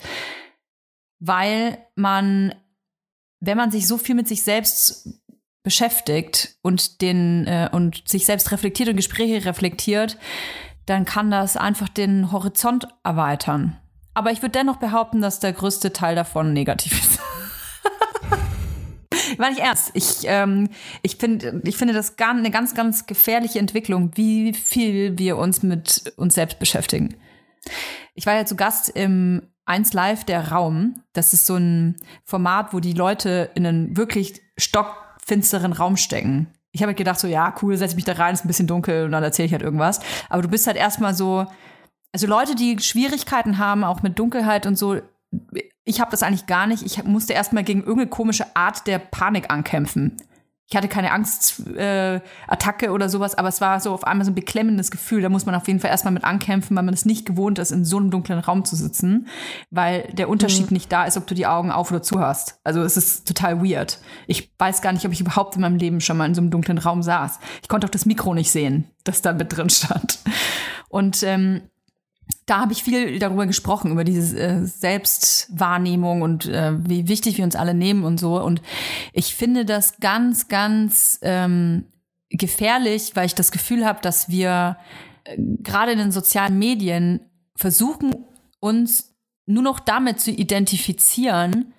weil man, wenn man sich so viel mit sich selbst beschäftigt und den äh, und sich selbst reflektiert und Gespräche reflektiert, dann kann das einfach den Horizont erweitern. Aber ich würde dennoch behaupten, dass der größte Teil davon negativ ist. War nicht ernst. Ich, ähm, ich, find, ich finde das gar, eine ganz, ganz gefährliche Entwicklung, wie viel wir uns mit uns selbst beschäftigen. Ich war ja zu Gast im 1 Live der Raum. Das ist so ein Format, wo die Leute in einen wirklich stockfinsteren Raum stecken. Ich habe halt gedacht, so, ja, cool, setze mich da rein, ist ein bisschen dunkel und dann erzähle ich halt irgendwas. Aber du bist halt erstmal so, also Leute, die Schwierigkeiten haben, auch mit Dunkelheit und so, ich habe das eigentlich gar nicht. Ich musste erstmal gegen irgendeine komische Art der Panik ankämpfen. Ich hatte keine Angstattacke äh, oder sowas, aber es war so auf einmal so ein beklemmendes Gefühl. Da muss man auf jeden Fall erstmal mit ankämpfen, weil man es nicht gewohnt ist, in so einem dunklen Raum zu sitzen, weil der Unterschied mhm. nicht da ist, ob du die Augen auf oder zu hast. Also es ist total weird. Ich weiß gar nicht, ob ich überhaupt in meinem Leben schon mal in so einem dunklen Raum saß. Ich konnte auch das Mikro nicht sehen, das da mit drin stand. Und ähm, da habe ich viel darüber gesprochen, über diese äh, Selbstwahrnehmung und äh, wie wichtig wir uns alle nehmen und so. Und ich finde das ganz, ganz ähm, gefährlich, weil ich das Gefühl habe, dass wir äh, gerade in den sozialen Medien versuchen, uns nur noch damit zu identifizieren,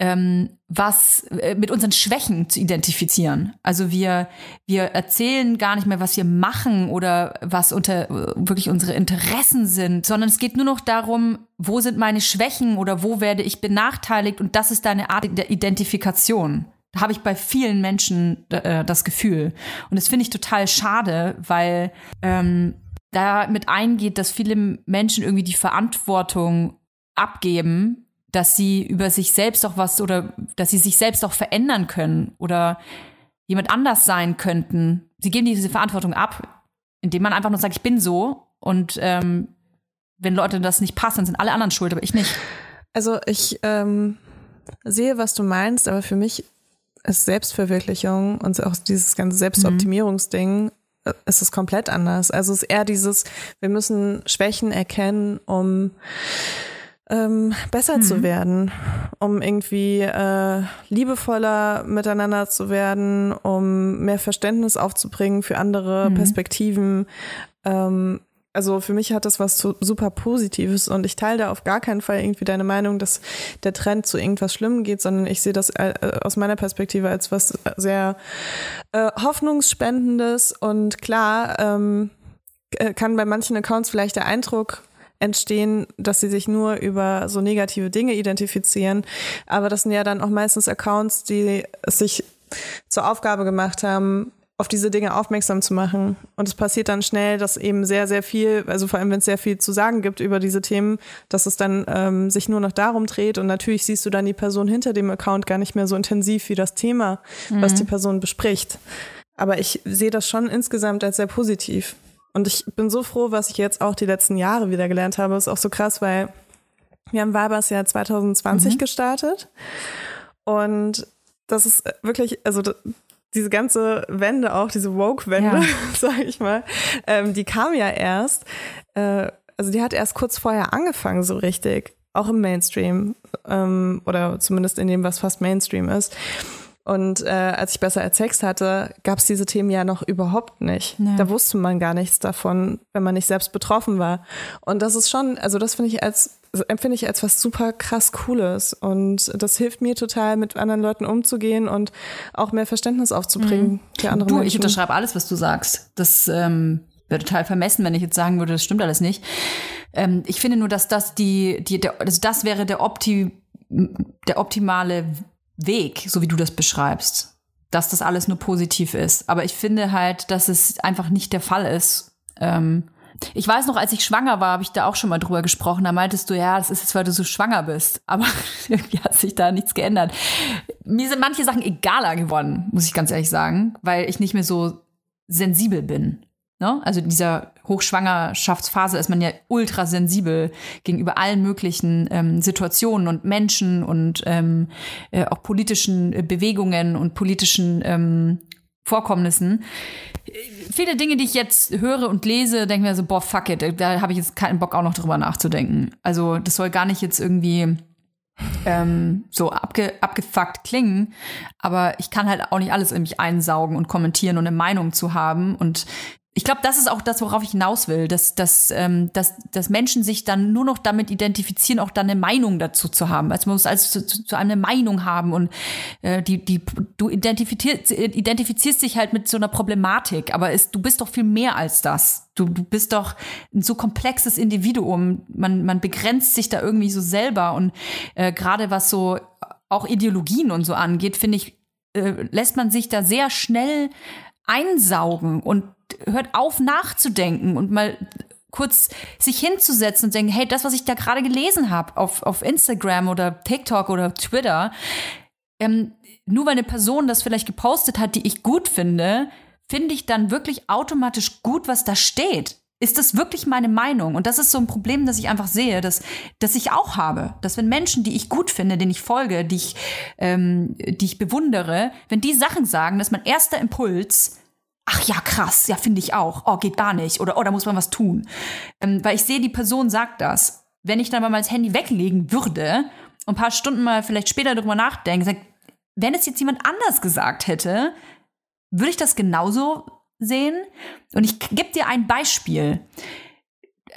ähm, was äh, mit unseren Schwächen zu identifizieren. Also wir wir erzählen gar nicht mehr, was wir machen oder was unter äh, wirklich unsere Interessen sind, sondern es geht nur noch darum, wo sind meine Schwächen oder wo werde ich benachteiligt und das ist deine Art der Identifikation. Da habe ich bei vielen Menschen äh, das Gefühl und das finde ich total schade, weil ähm, da mit eingeht, dass viele Menschen irgendwie die Verantwortung abgeben dass sie über sich selbst auch was oder dass sie sich selbst auch verändern können oder jemand anders sein könnten. Sie geben diese Verantwortung ab, indem man einfach nur sagt, ich bin so und ähm, wenn Leute das nicht passen, dann sind alle anderen schuld, aber ich nicht. Also ich ähm, sehe, was du meinst, aber für mich ist Selbstverwirklichung und auch dieses ganze Selbstoptimierungsding mhm. ist es komplett anders. Also es ist eher dieses, wir müssen Schwächen erkennen, um ähm, besser mhm. zu werden, um irgendwie äh, liebevoller miteinander zu werden, um mehr Verständnis aufzubringen für andere mhm. Perspektiven. Ähm, also für mich hat das was super Positives und ich teile da auf gar keinen Fall irgendwie deine Meinung, dass der Trend zu irgendwas Schlimmem geht, sondern ich sehe das äh, aus meiner Perspektive als was sehr äh, hoffnungsspendendes und klar ähm, kann bei manchen Accounts vielleicht der Eindruck entstehen, dass sie sich nur über so negative Dinge identifizieren. Aber das sind ja dann auch meistens Accounts, die es sich zur Aufgabe gemacht haben, auf diese Dinge aufmerksam zu machen. Und es passiert dann schnell, dass eben sehr, sehr viel, also vor allem wenn es sehr viel zu sagen gibt über diese Themen, dass es dann ähm, sich nur noch darum dreht. Und natürlich siehst du dann die Person hinter dem Account gar nicht mehr so intensiv wie das Thema, mhm. was die Person bespricht. Aber ich sehe das schon insgesamt als sehr positiv. Und ich bin so froh, was ich jetzt auch die letzten Jahre wieder gelernt habe. ist auch so krass, weil wir haben Weibers ja 2020 mhm. gestartet. Und das ist wirklich, also diese ganze Wende auch, diese Woke-Wende, ja. sage ich mal, ähm, die kam ja erst, äh, also die hat erst kurz vorher angefangen, so richtig, auch im Mainstream ähm, oder zumindest in dem, was fast Mainstream ist. Und äh, als ich besser als Sex hatte, gab es diese Themen ja noch überhaupt nicht. Ja. Da wusste man gar nichts davon, wenn man nicht selbst betroffen war. Und das ist schon, also das finde ich als empfinde ich als was super krass Cooles. Und das hilft mir total, mit anderen Leuten umzugehen und auch mehr Verständnis aufzubringen mhm. für andere du, Menschen. Ich unterschreibe alles, was du sagst. Das ähm, wäre total vermessen, wenn ich jetzt sagen würde, das stimmt alles nicht. Ähm, ich finde nur, dass das die, die der, also das wäre der Opti der optimale Weg, so wie du das beschreibst, dass das alles nur positiv ist. Aber ich finde halt, dass es einfach nicht der Fall ist. Ähm, ich weiß noch, als ich schwanger war, habe ich da auch schon mal drüber gesprochen. Da meintest du, ja, das ist jetzt, weil du so schwanger bist. Aber irgendwie hat sich da nichts geändert. Mir sind manche Sachen egaler geworden, muss ich ganz ehrlich sagen, weil ich nicht mehr so sensibel bin. Ne? Also dieser Hochschwangerschaftsphase ist man ja ultra sensibel gegenüber allen möglichen ähm, Situationen und Menschen und ähm, äh, auch politischen äh, Bewegungen und politischen ähm, Vorkommnissen. Viele Dinge, die ich jetzt höre und lese, denke mir so, boah, fuck it, da habe ich jetzt keinen Bock auch noch drüber nachzudenken. Also das soll gar nicht jetzt irgendwie ähm, so abge, abgefuckt klingen, aber ich kann halt auch nicht alles in mich einsaugen und kommentieren und eine Meinung zu haben und ich glaube, das ist auch das, worauf ich hinaus will, dass, dass, ähm, dass, dass Menschen sich dann nur noch damit identifizieren, auch dann eine Meinung dazu zu haben. Also man muss also zu, zu einem eine Meinung haben und äh, die, die, du identifizierst, identifizierst dich halt mit so einer Problematik, aber es, du bist doch viel mehr als das. Du, du bist doch ein so komplexes Individuum. Man, man begrenzt sich da irgendwie so selber und äh, gerade was so auch Ideologien und so angeht, finde ich, äh, lässt man sich da sehr schnell einsaugen und hört auf nachzudenken und mal kurz sich hinzusetzen und denken, hey, das, was ich da gerade gelesen habe auf, auf Instagram oder TikTok oder Twitter, ähm, nur weil eine Person das vielleicht gepostet hat, die ich gut finde, finde ich dann wirklich automatisch gut, was da steht. Ist das wirklich meine Meinung? Und das ist so ein Problem, das ich einfach sehe, dass, dass ich auch habe. Dass wenn Menschen, die ich gut finde, denen ich folge, die ich, ähm, die ich bewundere, wenn die Sachen sagen, dass mein erster Impuls ach ja, krass, ja, finde ich auch. Oh, geht gar nicht. Oder, oh, da muss man was tun. Ähm, weil ich sehe, die Person sagt das. Wenn ich dann mal das Handy weglegen würde und ein paar Stunden mal vielleicht später darüber nachdenke, sag, wenn es jetzt jemand anders gesagt hätte, würde ich das genauso sehen? Und ich gebe dir ein Beispiel.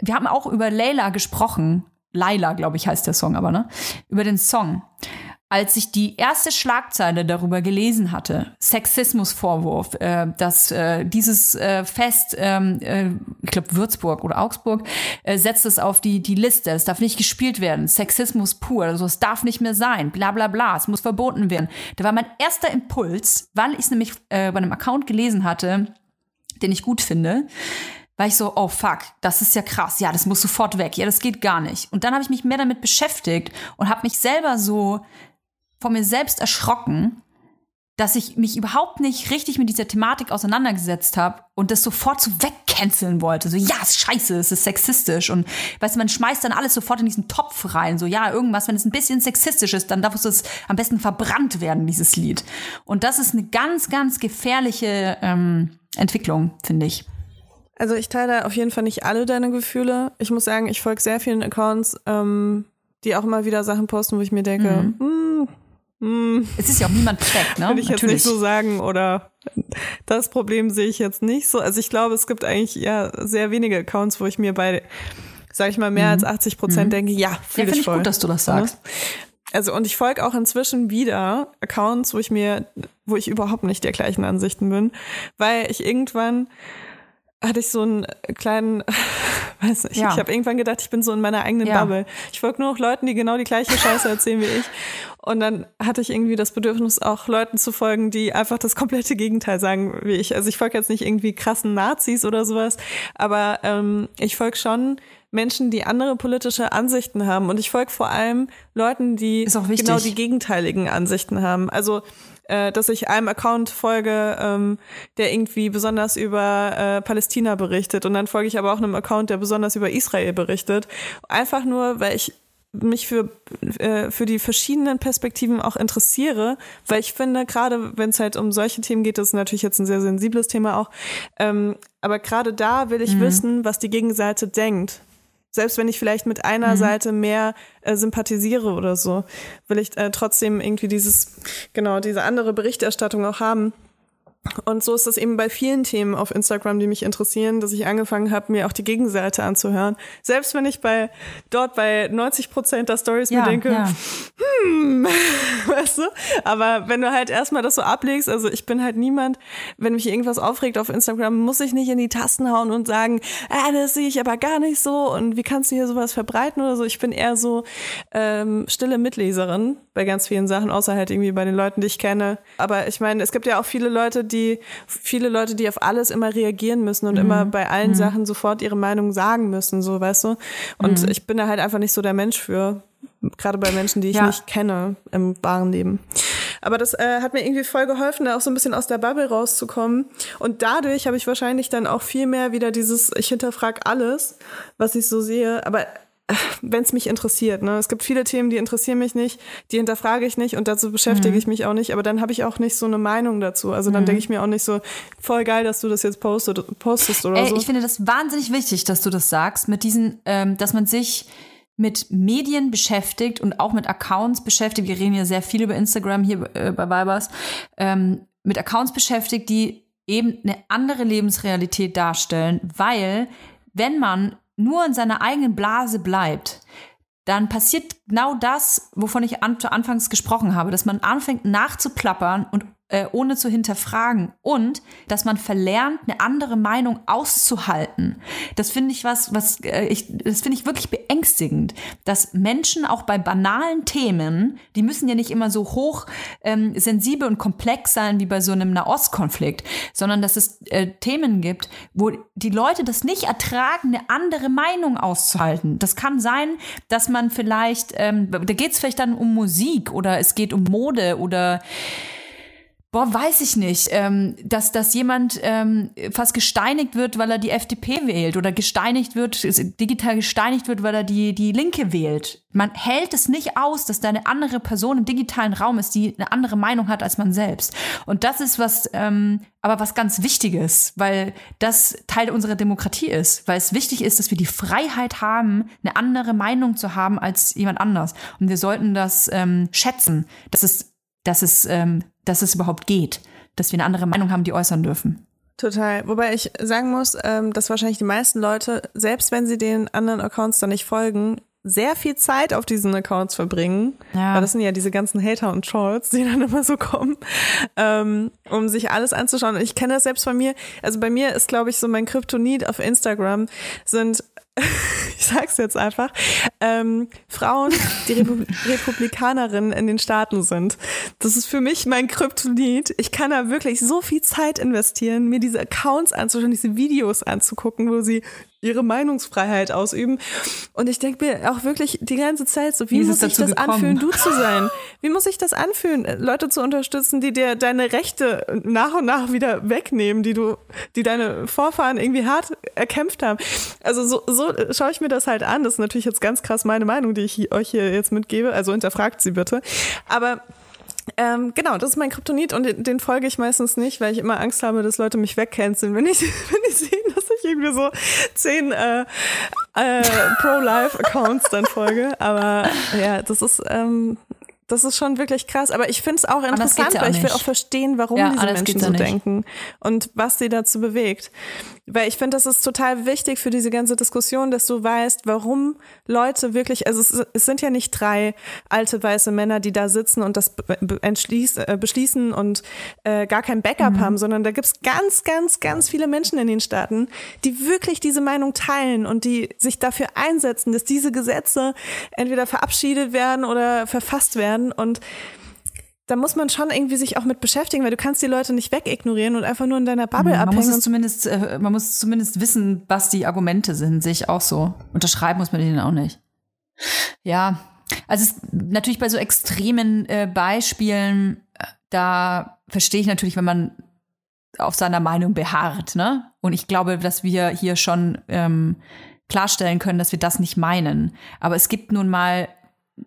Wir haben auch über Layla gesprochen. Laila, glaube ich, heißt der Song aber, ne? Über den Song als ich die erste Schlagzeile darüber gelesen hatte, Sexismusvorwurf, äh, dass äh, dieses äh, Fest, ähm, äh, ich glaube Würzburg oder Augsburg, äh, setzt es auf die, die Liste, es darf nicht gespielt werden, Sexismus pur, also es darf nicht mehr sein, bla bla bla, es muss verboten werden. Da war mein erster Impuls, weil ich es nämlich äh, bei einem Account gelesen hatte, den ich gut finde, war ich so, oh fuck, das ist ja krass, ja, das muss sofort weg, ja, das geht gar nicht. Und dann habe ich mich mehr damit beschäftigt und habe mich selber so vor mir selbst erschrocken, dass ich mich überhaupt nicht richtig mit dieser Thematik auseinandergesetzt habe und das sofort so wegcanceln wollte. So, ja, ist scheiße, es ist sexistisch. Und weißt du, man schmeißt dann alles sofort in diesen Topf rein. So, ja, irgendwas, wenn es ein bisschen sexistisch ist, dann darf es am besten verbrannt werden, dieses Lied. Und das ist eine ganz, ganz gefährliche ähm, Entwicklung, finde ich. Also ich teile auf jeden Fall nicht alle deine Gefühle. Ich muss sagen, ich folge sehr vielen Accounts, ähm, die auch immer wieder Sachen posten, wo ich mir denke, mhm. Hm. Es ist ja auch niemand perfekt, ne? Würde ich Natürlich. jetzt nicht so sagen oder das Problem sehe ich jetzt nicht so. Also ich glaube, es gibt eigentlich ja sehr wenige Accounts, wo ich mir bei, sag ich mal, mehr mhm. als 80 Prozent mhm. denke, ja, fühle ja, ich voll. gut, dass du das sagst. Also und ich folge auch inzwischen wieder Accounts, wo ich mir, wo ich überhaupt nicht der gleichen Ansichten bin, weil ich irgendwann hatte ich so einen kleinen, weiß nicht, ja. ich habe irgendwann gedacht, ich bin so in meiner eigenen ja. Bubble. Ich folge nur noch Leuten, die genau die gleiche Scheiße erzählen wie ich. Und dann hatte ich irgendwie das Bedürfnis, auch Leuten zu folgen, die einfach das komplette Gegenteil sagen wie ich. Also ich folge jetzt nicht irgendwie krassen Nazis oder sowas, aber ähm, ich folge schon Menschen, die andere politische Ansichten haben. Und ich folge vor allem Leuten, die genau die gegenteiligen Ansichten haben. Also äh, dass ich einem Account folge, ähm, der irgendwie besonders über äh, Palästina berichtet und dann folge ich aber auch einem Account, der besonders über Israel berichtet. Einfach nur, weil ich mich für, äh, für die verschiedenen Perspektiven auch interessiere, weil ich finde, gerade wenn es halt um solche Themen geht, das ist natürlich jetzt ein sehr sensibles Thema auch, ähm, aber gerade da will ich mhm. wissen, was die Gegenseite denkt. Selbst wenn ich vielleicht mit einer mhm. Seite mehr äh, sympathisiere oder so, will ich äh, trotzdem irgendwie dieses, genau, diese andere Berichterstattung auch haben. Und so ist es eben bei vielen Themen auf Instagram, die mich interessieren, dass ich angefangen habe, mir auch die Gegenseite anzuhören. Selbst wenn ich bei dort bei 90 Prozent der Stories ja, mir denke, ja. hm, weißt du? Aber wenn du halt erstmal das so ablegst, also ich bin halt niemand, wenn mich irgendwas aufregt auf Instagram, muss ich nicht in die Tasten hauen und sagen, ah, das sehe ich aber gar nicht so und wie kannst du hier sowas verbreiten oder so. Ich bin eher so ähm, stille Mitleserin bei ganz vielen Sachen, außer halt irgendwie bei den Leuten, die ich kenne. Aber ich meine, es gibt ja auch viele Leute, die, viele Leute, die auf alles immer reagieren müssen und mhm. immer bei allen mhm. Sachen sofort ihre Meinung sagen müssen, so, weißt du? Und mhm. ich bin da halt einfach nicht so der Mensch für. Gerade bei Menschen, die ich ja. nicht kenne im wahren Leben. Aber das äh, hat mir irgendwie voll geholfen, da auch so ein bisschen aus der Bubble rauszukommen. Und dadurch habe ich wahrscheinlich dann auch viel mehr wieder dieses, ich hinterfrage alles, was ich so sehe. Aber wenn es mich interessiert. Ne? Es gibt viele Themen, die interessieren mich nicht, die hinterfrage ich nicht und dazu beschäftige mhm. ich mich auch nicht, aber dann habe ich auch nicht so eine Meinung dazu. Also dann mhm. denke ich mir auch nicht so, voll geil, dass du das jetzt postet, postest oder Ey, so. Ich finde das wahnsinnig wichtig, dass du das sagst, mit diesen, ähm, dass man sich mit Medien beschäftigt und auch mit Accounts beschäftigt. Wir reden ja sehr viel über Instagram hier äh, bei Vibers. Ähm, mit Accounts beschäftigt, die eben eine andere Lebensrealität darstellen, weil wenn man nur in seiner eigenen Blase bleibt, dann passiert genau das, wovon ich an, anfangs gesprochen habe, dass man anfängt nachzuplappern und äh, ohne zu hinterfragen und dass man verlernt, eine andere Meinung auszuhalten. Das finde ich was, was äh, ich, das finde ich wirklich beängstigend, dass Menschen auch bei banalen Themen, die müssen ja nicht immer so hoch ähm, sensibel und komplex sein wie bei so einem Nahostkonflikt, sondern dass es äh, Themen gibt, wo die Leute das nicht ertragen, eine andere Meinung auszuhalten. Das kann sein, dass man vielleicht, ähm, da geht es vielleicht dann um Musik oder es geht um Mode oder Boah, weiß ich nicht, ähm, dass, dass jemand ähm, fast gesteinigt wird, weil er die FDP wählt oder gesteinigt wird, digital gesteinigt wird, weil er die, die Linke wählt. Man hält es nicht aus, dass da eine andere Person im digitalen Raum ist, die eine andere Meinung hat als man selbst. Und das ist was, ähm, aber was ganz Wichtiges, weil das Teil unserer Demokratie ist, weil es wichtig ist, dass wir die Freiheit haben, eine andere Meinung zu haben als jemand anders. Und wir sollten das ähm, schätzen, dass es, dass es ähm, dass es überhaupt geht, dass wir eine andere Meinung haben, die äußern dürfen. Total. Wobei ich sagen muss, ähm, dass wahrscheinlich die meisten Leute, selbst wenn sie den anderen Accounts dann nicht folgen, sehr viel Zeit auf diesen Accounts verbringen. Ja. Weil das sind ja diese ganzen Hater und Trolls, die dann immer so kommen, ähm, um sich alles anzuschauen. Und ich kenne das selbst bei mir. Also bei mir ist, glaube ich, so mein Kryptonit auf Instagram sind ich sag's jetzt einfach, ähm, Frauen, die Repu Republikanerinnen in den Staaten sind. Das ist für mich mein Kryptonit. Ich kann da wirklich so viel Zeit investieren, mir diese Accounts anzuschauen, diese Videos anzugucken, wo sie ihre Meinungsfreiheit ausüben. Und ich denke mir auch wirklich die ganze Zeit so, wie, wie muss sich das gekommen? anfühlen, du zu sein? Wie muss sich das anfühlen, Leute zu unterstützen, die dir deine Rechte nach und nach wieder wegnehmen, die du, die deine Vorfahren irgendwie hart erkämpft haben? Also so, so schaue ich mir das halt an. Das ist natürlich jetzt ganz krass meine Meinung, die ich euch hier jetzt mitgebe. Also hinterfragt sie bitte. Aber ähm, genau, das ist mein Kryptonit und den, den, folge ich meistens nicht, weil ich immer Angst habe, dass Leute mich wegcanceln, wenn ich, wenn ich sehe, dass ich irgendwie so zehn äh, äh, Pro-Life-Accounts dann folge. Aber ja, das ist, ähm, das ist schon wirklich krass. Aber ich finde es auch interessant, ja auch weil ich will auch verstehen, warum ja, diese Menschen so denken und was sie dazu bewegt. Weil ich finde, das ist total wichtig für diese ganze Diskussion, dass du weißt, warum Leute wirklich, also es, es sind ja nicht drei alte weiße Männer, die da sitzen und das äh, beschließen und äh, gar kein Backup mhm. haben, sondern da gibt's ganz, ganz, ganz viele Menschen in den Staaten, die wirklich diese Meinung teilen und die sich dafür einsetzen, dass diese Gesetze entweder verabschiedet werden oder verfasst werden und da muss man schon irgendwie sich auch mit beschäftigen, weil du kannst die Leute nicht wegignorieren und einfach nur in deiner Bubble man abhängen. Muss es zumindest, äh, man muss zumindest wissen, was die Argumente sind, sehe ich auch so. Unterschreiben muss man denen auch nicht. Ja, also es, natürlich bei so extremen äh, Beispielen, äh, da verstehe ich natürlich, wenn man auf seiner Meinung beharrt, ne? Und ich glaube, dass wir hier schon ähm, klarstellen können, dass wir das nicht meinen. Aber es gibt nun mal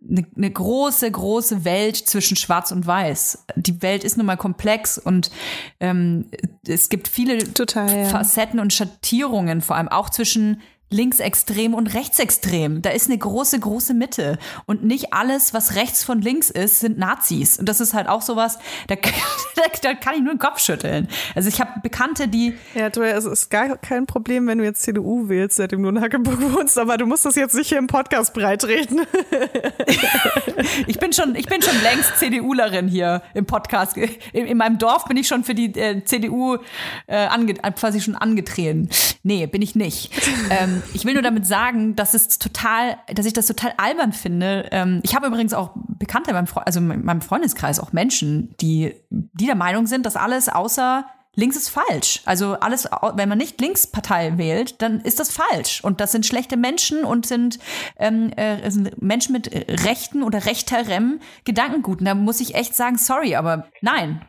eine, eine große, große Welt zwischen Schwarz und Weiß. Die Welt ist nun mal komplex und ähm, es gibt viele Total, ja. Facetten und Schattierungen, vor allem auch zwischen linksextrem und rechtsextrem. Da ist eine große, große Mitte. Und nicht alles, was rechts von links ist, sind Nazis. Und das ist halt auch sowas, da, da kann ich nur den Kopf schütteln. Also ich habe Bekannte, die. Ja, du, es ist gar kein Problem, wenn du jetzt CDU wählst, seitdem du in Hackeburg wohnst, aber du musst das jetzt nicht hier im Podcast breitreden. ich bin schon, ich bin schon längst CDUlerin hier im Podcast. In, in meinem Dorf bin ich schon für die äh, CDU äh, ange, quasi schon angetreten. Nee, bin ich nicht. Ähm, ich will nur damit sagen, dass es total, dass ich das total albern finde. Ähm, ich habe übrigens auch Bekannte in meinem, Fre also in meinem Freundeskreis auch Menschen, die, die der Meinung sind, dass alles außer links ist falsch. Also alles, wenn man nicht Linkspartei wählt, dann ist das falsch. Und das sind schlechte Menschen und sind, ähm, äh, sind Menschen mit rechten oder rechterem Gedankengut. Und da muss ich echt sagen, sorry, aber nein.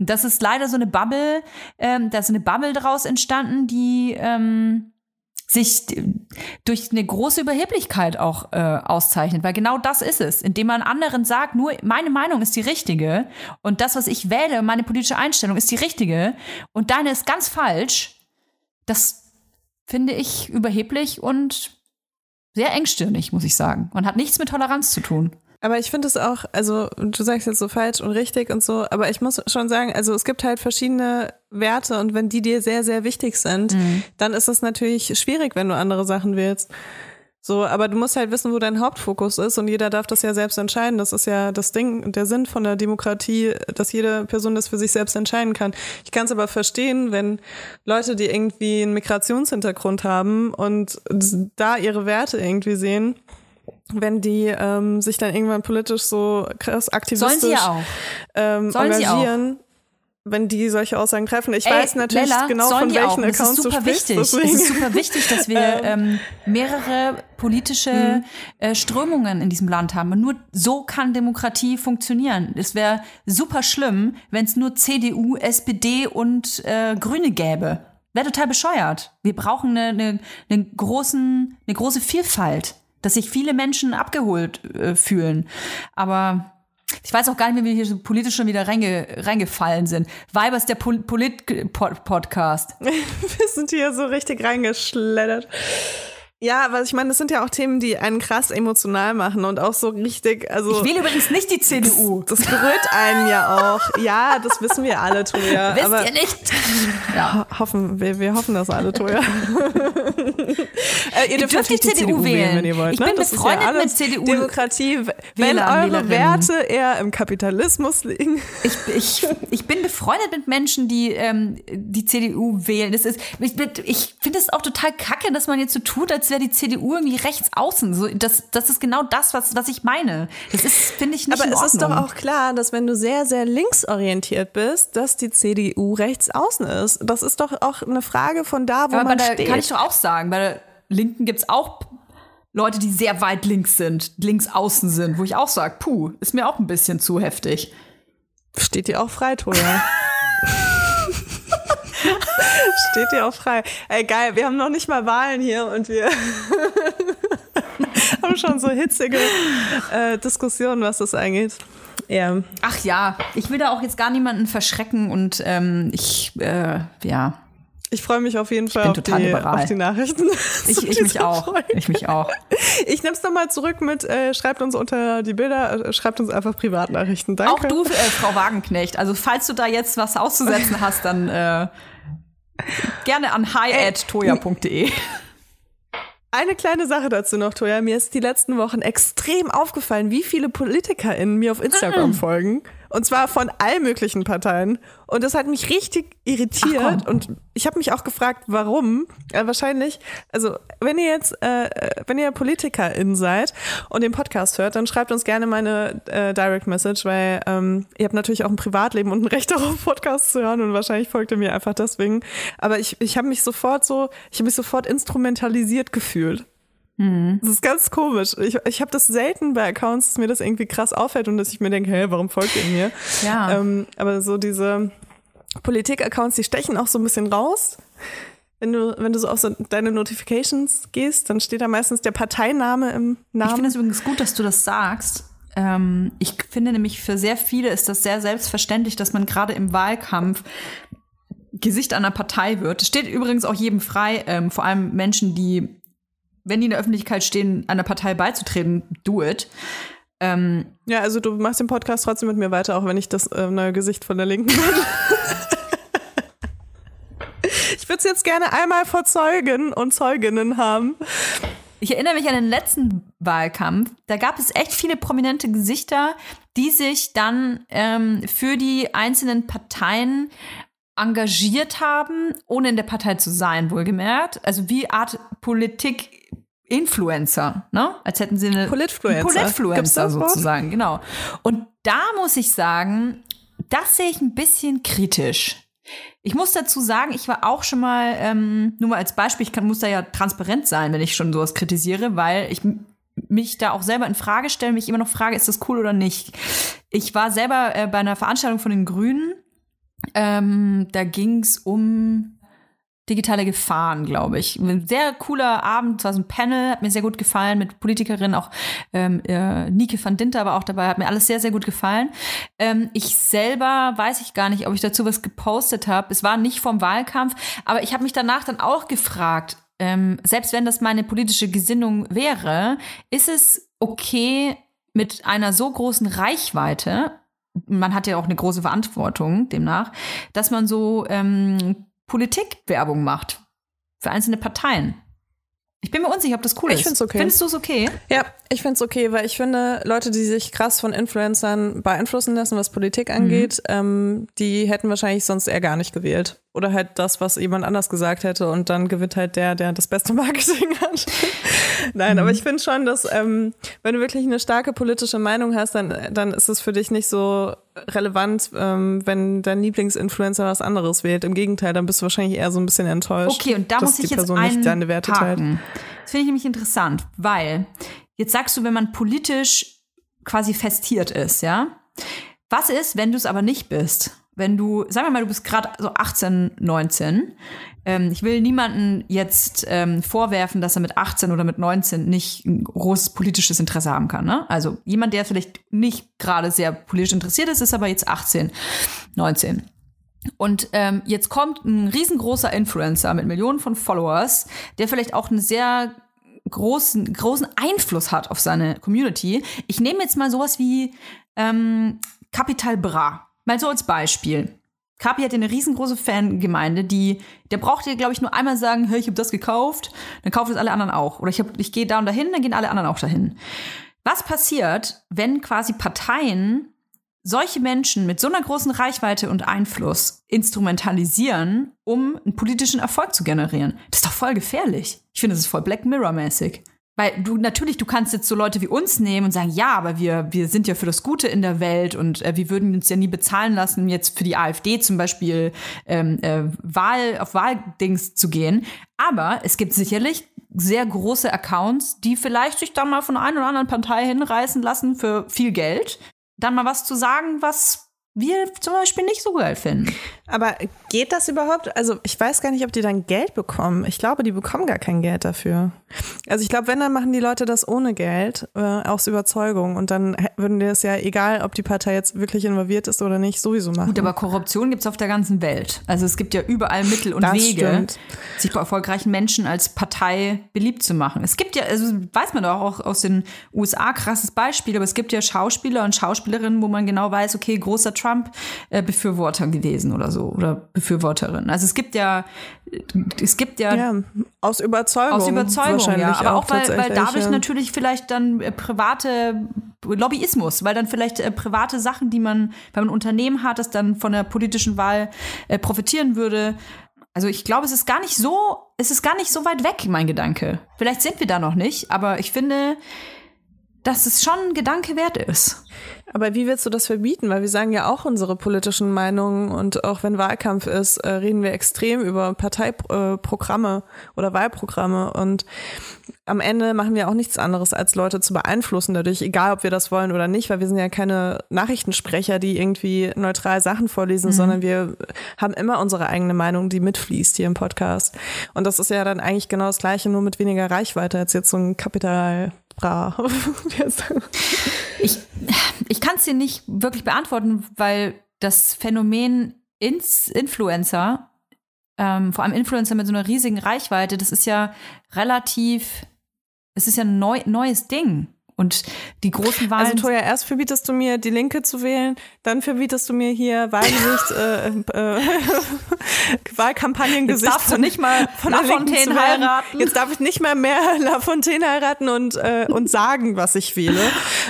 Das ist leider so eine Bubble, ähm, da ist eine Bubble daraus entstanden, die ähm, sich durch eine große Überheblichkeit auch äh, auszeichnet, weil genau das ist es, indem man anderen sagt, nur meine Meinung ist die richtige und das, was ich wähle, meine politische Einstellung ist die richtige und deine ist ganz falsch. Das finde ich überheblich und sehr engstirnig, muss ich sagen. Und hat nichts mit Toleranz zu tun. Aber ich finde es auch, also du sagst jetzt so falsch und richtig und so, aber ich muss schon sagen, also es gibt halt verschiedene Werte und wenn die dir sehr, sehr wichtig sind, mhm. dann ist es natürlich schwierig, wenn du andere Sachen willst. So, aber du musst halt wissen, wo dein Hauptfokus ist und jeder darf das ja selbst entscheiden. Das ist ja das Ding und der Sinn von der Demokratie, dass jede Person das für sich selbst entscheiden kann. Ich kann es aber verstehen, wenn Leute, die irgendwie einen Migrationshintergrund haben und da ihre Werte irgendwie sehen, wenn die ähm, sich dann irgendwann politisch so krass aktivistisch Sollen sie ja auch. Ähm, Sollen engagieren. Sie auch wenn die solche Aussagen treffen. Ich Ey, weiß natürlich Lella, genau, von welchen Accounts du sprichst. Wichtig. Es ist super wichtig, dass wir ähm, mehrere politische hm. äh, Strömungen in diesem Land haben. Und nur so kann Demokratie funktionieren. Es wäre super schlimm, wenn es nur CDU, SPD und äh, Grüne gäbe. Wäre total bescheuert. Wir brauchen eine, eine, eine, großen, eine große Vielfalt dass sich viele Menschen abgeholt äh, fühlen. Aber ich weiß auch gar nicht mehr, wie wir hier so politisch schon wieder reinge reingefallen sind. Weibers der Pol Polit-Podcast. wir sind hier so richtig reingeschleddert. Ja, aber ich meine, das sind ja auch Themen, die einen krass emotional machen und auch so richtig, also. Ich will übrigens nicht die CDU. Das, das berührt einen ja auch. Ja, das wissen wir alle, Toja. Wisst aber ihr nicht? Ja. Hoffen, wir, wir hoffen das alle, Toja. Äh, ihr dürft, dürft die, CDU, CDU wählen. wählen, wenn ihr wollt. Ich ne? bin das befreundet ja mit CDU. Demokratie, wenn eure Werte eher im Kapitalismus liegen. Ich, ich, ich bin befreundet mit Menschen, die ähm, die CDU wählen. Das ist, ich, ich finde es auch total kacke, dass man jetzt so tut, als wäre die CDU irgendwie rechts außen. So, das, das ist genau das, was, was ich meine. Das ist, finde ich, nicht Aber es ist doch auch klar, dass wenn du sehr, sehr linksorientiert bist, dass die CDU rechts außen ist. Das ist doch auch eine Frage von da, wo Aber man der, steht. Kann ich doch auch sagen. Bei der Linken gibt es auch Leute, die sehr weit links sind, links außen sind, wo ich auch sage, puh, ist mir auch ein bisschen zu heftig. Steht dir auch frei, Toja. Steht dir auch frei. Ey, geil, wir haben noch nicht mal Wahlen hier und wir haben schon so hitzige äh, Diskussionen, was das angeht. Ja. Ach ja, ich will da auch jetzt gar niemanden verschrecken und ähm, ich, äh, ja. Ich freue mich auf jeden Fall auf die, auf die, Nachrichten. Ich, ich mich auch. Folge. Ich mich auch. Ich nehme es nochmal zurück mit, äh, schreibt uns unter die Bilder, äh, schreibt uns einfach Privatnachrichten. Danke. Auch du, äh, Frau Wagenknecht. Also falls du da jetzt was auszusetzen hast, dann äh, Gerne an hi@toya.de. Eine kleine Sache dazu noch, Toya. Mir ist die letzten Wochen extrem aufgefallen, wie viele PolitikerInnen mir auf Instagram folgen. Und zwar von allen möglichen Parteien. Und das hat mich richtig irritiert. und ich habe mich auch gefragt, warum. Äh, wahrscheinlich, also wenn ihr jetzt, äh, wenn ihr PolitikerInnen seid und den Podcast hört, dann schreibt uns gerne meine äh, Direct Message, weil ähm, ihr habt natürlich auch ein Privatleben und ein Recht darauf, Podcasts zu hören und wahrscheinlich folgt ihr mir einfach deswegen. Aber ich, ich habe mich sofort so, ich habe mich sofort instrumentalisiert gefühlt. Mhm. Das ist ganz komisch. Ich, ich habe das selten bei Accounts, dass mir das irgendwie krass auffällt und dass ich mir denke, hey, warum folgt ihr mir? Ja. Ähm, aber so diese Politik-Accounts, die stechen auch so ein bisschen raus. Wenn du, wenn du so auf so deine Notifications gehst, dann steht da meistens der Parteiname im Namen. Ich finde es übrigens gut, dass du das sagst. Ähm, ich finde nämlich für sehr viele ist das sehr selbstverständlich, dass man gerade im Wahlkampf Gesicht einer Partei wird. Das steht übrigens auch jedem frei, ähm, vor allem Menschen, die wenn die in der Öffentlichkeit stehen, einer Partei beizutreten, do it. Ähm, ja, also du machst den Podcast trotzdem mit mir weiter, auch wenn ich das äh, neue Gesicht von der Linken bin. ich würde es jetzt gerne einmal vor Zeugen und Zeuginnen haben. Ich erinnere mich an den letzten Wahlkampf. Da gab es echt viele prominente Gesichter, die sich dann ähm, für die einzelnen Parteien engagiert haben, ohne in der Partei zu sein, wohlgemerkt. Also wie Art Politik Influencer, ne? Als hätten sie eine Politfluencer, Politfluencer sozusagen, genau. Und da muss ich sagen, das sehe ich ein bisschen kritisch. Ich muss dazu sagen, ich war auch schon mal, ähm, nur mal als Beispiel, ich kann, muss da ja transparent sein, wenn ich schon sowas kritisiere, weil ich mich da auch selber in Frage stelle, mich immer noch frage, ist das cool oder nicht. Ich war selber äh, bei einer Veranstaltung von den Grünen. Ähm, da ging es um digitale Gefahren, glaube ich. Ein sehr cooler Abend, war so ein Panel, hat mir sehr gut gefallen mit Politikerinnen, auch ähm, äh, Nike van Dinter war auch dabei, hat mir alles sehr, sehr gut gefallen. Ähm, ich selber weiß ich gar nicht, ob ich dazu was gepostet habe. Es war nicht vom Wahlkampf, aber ich habe mich danach dann auch gefragt, ähm, selbst wenn das meine politische Gesinnung wäre, ist es okay, mit einer so großen Reichweite, man hat ja auch eine große Verantwortung demnach, dass man so ähm, Politikwerbung macht für einzelne Parteien. Ich bin mir unsicher, ob das cool ich ist. Ich find's okay. Findest du es okay? Ja, ich find's okay, weil ich finde, Leute, die sich krass von Influencern beeinflussen lassen, was Politik angeht, mhm. ähm, die hätten wahrscheinlich sonst eher gar nicht gewählt. Oder halt das, was jemand anders gesagt hätte und dann gewinnt halt der, der das beste Marketing hat. Nein, mhm. aber ich finde schon, dass ähm, wenn du wirklich eine starke politische Meinung hast, dann, dann ist es für dich nicht so relevant, ähm, wenn dein Lieblingsinfluencer was anderes wählt. Im Gegenteil, dann bist du wahrscheinlich eher so ein bisschen enttäuscht. Okay, und da muss ich jetzt einen deine Werte haken. Das finde ich nämlich interessant, weil jetzt sagst du, wenn man politisch quasi festiert ist, ja? Was ist, wenn du es aber nicht bist? Wenn du, sagen wir mal, du bist gerade so 18, 19 ähm, ich will niemanden jetzt ähm, vorwerfen, dass er mit 18 oder mit 19 nicht ein großes politisches Interesse haben kann. Ne? Also jemand, der vielleicht nicht gerade sehr politisch interessiert ist, ist aber jetzt 18, 19. Und ähm, jetzt kommt ein riesengroßer Influencer mit Millionen von Followers, der vielleicht auch einen sehr großen, großen Einfluss hat auf seine Community. Ich nehme jetzt mal sowas wie ähm, Capital Bra. Mal so als Beispiel. Kapi hat eine riesengroße Fangemeinde, die, der braucht dir, glaube ich, nur einmal sagen, hey, ich habe das gekauft, dann kaufen es alle anderen auch. Oder ich, ich gehe da und dahin, dann gehen alle anderen auch dahin. Was passiert, wenn quasi Parteien solche Menschen mit so einer großen Reichweite und Einfluss instrumentalisieren, um einen politischen Erfolg zu generieren? Das ist doch voll gefährlich. Ich finde, das ist voll Black Mirror-mäßig. Weil du natürlich, du kannst jetzt so Leute wie uns nehmen und sagen, ja, aber wir, wir sind ja für das Gute in der Welt und äh, wir würden uns ja nie bezahlen lassen, jetzt für die AfD zum Beispiel ähm, äh, Wahl auf Wahldings zu gehen. Aber es gibt sicherlich sehr große Accounts, die vielleicht sich dann mal von einer oder anderen Partei hinreißen lassen für viel Geld, dann mal was zu sagen, was wir zum Beispiel nicht so geil finden. Aber geht das überhaupt? Also ich weiß gar nicht, ob die dann Geld bekommen. Ich glaube, die bekommen gar kein Geld dafür. Also ich glaube, wenn, dann machen die Leute das ohne Geld, äh, aus Überzeugung. Und dann würden die es ja, egal ob die Partei jetzt wirklich involviert ist oder nicht, sowieso machen. Gut, aber Korruption gibt's auf der ganzen Welt. Also es gibt ja überall Mittel und das Wege, stimmt. sich bei erfolgreichen Menschen als Partei beliebt zu machen. Es gibt ja, also weiß man doch auch aus den USA, krasses Beispiel, aber es gibt ja Schauspieler und Schauspielerinnen, wo man genau weiß, okay, großer Trump-Befürworter gewesen oder so oder Befürworterin. Also es gibt ja, es gibt ja, ja aus Überzeugung. Aus Überzeugung, ja. Aber auch, auch weil, weil dadurch ja. natürlich vielleicht dann äh, private Lobbyismus, weil dann vielleicht äh, private Sachen, die man, wenn man ein Unternehmen hat, das dann von der politischen Wahl äh, profitieren würde. Also ich glaube, es ist gar nicht so, es ist gar nicht so weit weg, mein Gedanke. Vielleicht sind wir da noch nicht, aber ich finde, dass es schon ein Gedanke wert ist. Aber wie willst du das verbieten? Weil wir sagen ja auch unsere politischen Meinungen und auch wenn Wahlkampf ist, äh, reden wir extrem über Parteiprogramme oder Wahlprogramme und am Ende machen wir auch nichts anderes, als Leute zu beeinflussen dadurch, egal ob wir das wollen oder nicht, weil wir sind ja keine Nachrichtensprecher, die irgendwie neutral Sachen vorlesen, mhm. sondern wir haben immer unsere eigene Meinung, die mitfließt hier im Podcast. Und das ist ja dann eigentlich genau das Gleiche, nur mit weniger Reichweite als jetzt so ein Kapital Bra. ich ich kann es dir nicht wirklich beantworten, weil das Phänomen Ins Influencer, ähm, vor allem Influencer mit so einer riesigen Reichweite, das ist ja relativ, es ist ja ein neu, neues Ding. Und die großen Wahlen. Also Toja, erst verbietest du mir, die Linke zu wählen, dann verbietest du mir hier Wahlgesicht, äh, äh, Wahlkampagnen Jetzt darfst du nicht mal von Lafontaine heiraten. Jetzt darf ich nicht mehr mehr Lafontaine heiraten und, äh, und sagen, was ich wähle.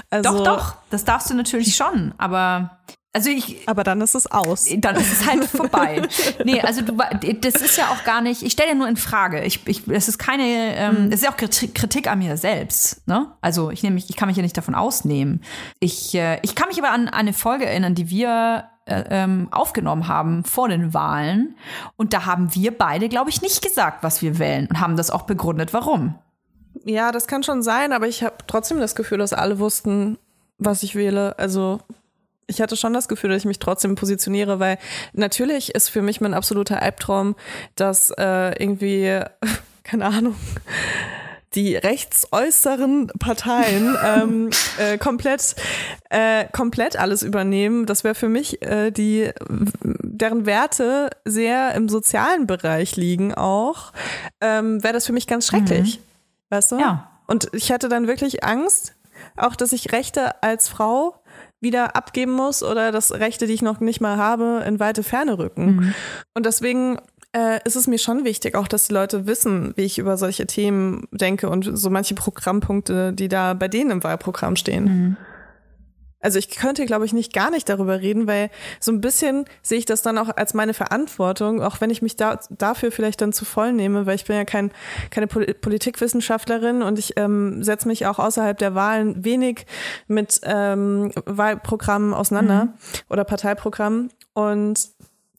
Also, doch, doch, das darfst du natürlich schon, aber also ich, aber dann ist es aus. Dann ist es halt vorbei. nee, also du, das ist ja auch gar nicht, ich stelle ja nur in Frage. Ich, ich, das ist keine, ähm, mhm. das ist ja auch Kritik an mir selbst. Ne? Also ich, nehm mich, ich kann mich ja nicht davon ausnehmen. Ich, äh, ich kann mich aber an, an eine Folge erinnern, die wir äh, ähm, aufgenommen haben vor den Wahlen. Und da haben wir beide, glaube ich, nicht gesagt, was wir wählen und haben das auch begründet, warum. Ja, das kann schon sein, aber ich habe trotzdem das Gefühl, dass alle wussten, was ich wähle. Also ich hatte schon das Gefühl, dass ich mich trotzdem positioniere, weil natürlich ist für mich mein absoluter Albtraum, dass äh, irgendwie, keine Ahnung, die rechtsäußeren Parteien ähm, äh, komplett, äh, komplett alles übernehmen. Das wäre für mich äh, die, deren Werte sehr im sozialen Bereich liegen auch, ähm, wäre das für mich ganz schrecklich. Mhm. Weißt du? Ja. Und ich hätte dann wirklich Angst, auch dass ich Rechte als Frau wieder abgeben muss oder dass Rechte, die ich noch nicht mal habe, in weite Ferne rücken. Mhm. Und deswegen äh, ist es mir schon wichtig, auch dass die Leute wissen, wie ich über solche Themen denke und so manche Programmpunkte, die da bei denen im Wahlprogramm stehen. Mhm. Also ich könnte, glaube ich, nicht gar nicht darüber reden, weil so ein bisschen sehe ich das dann auch als meine Verantwortung, auch wenn ich mich da, dafür vielleicht dann zu voll nehme, weil ich bin ja kein, keine Politikwissenschaftlerin und ich ähm, setze mich auch außerhalb der Wahlen wenig mit ähm, Wahlprogrammen auseinander mhm. oder Parteiprogrammen. Und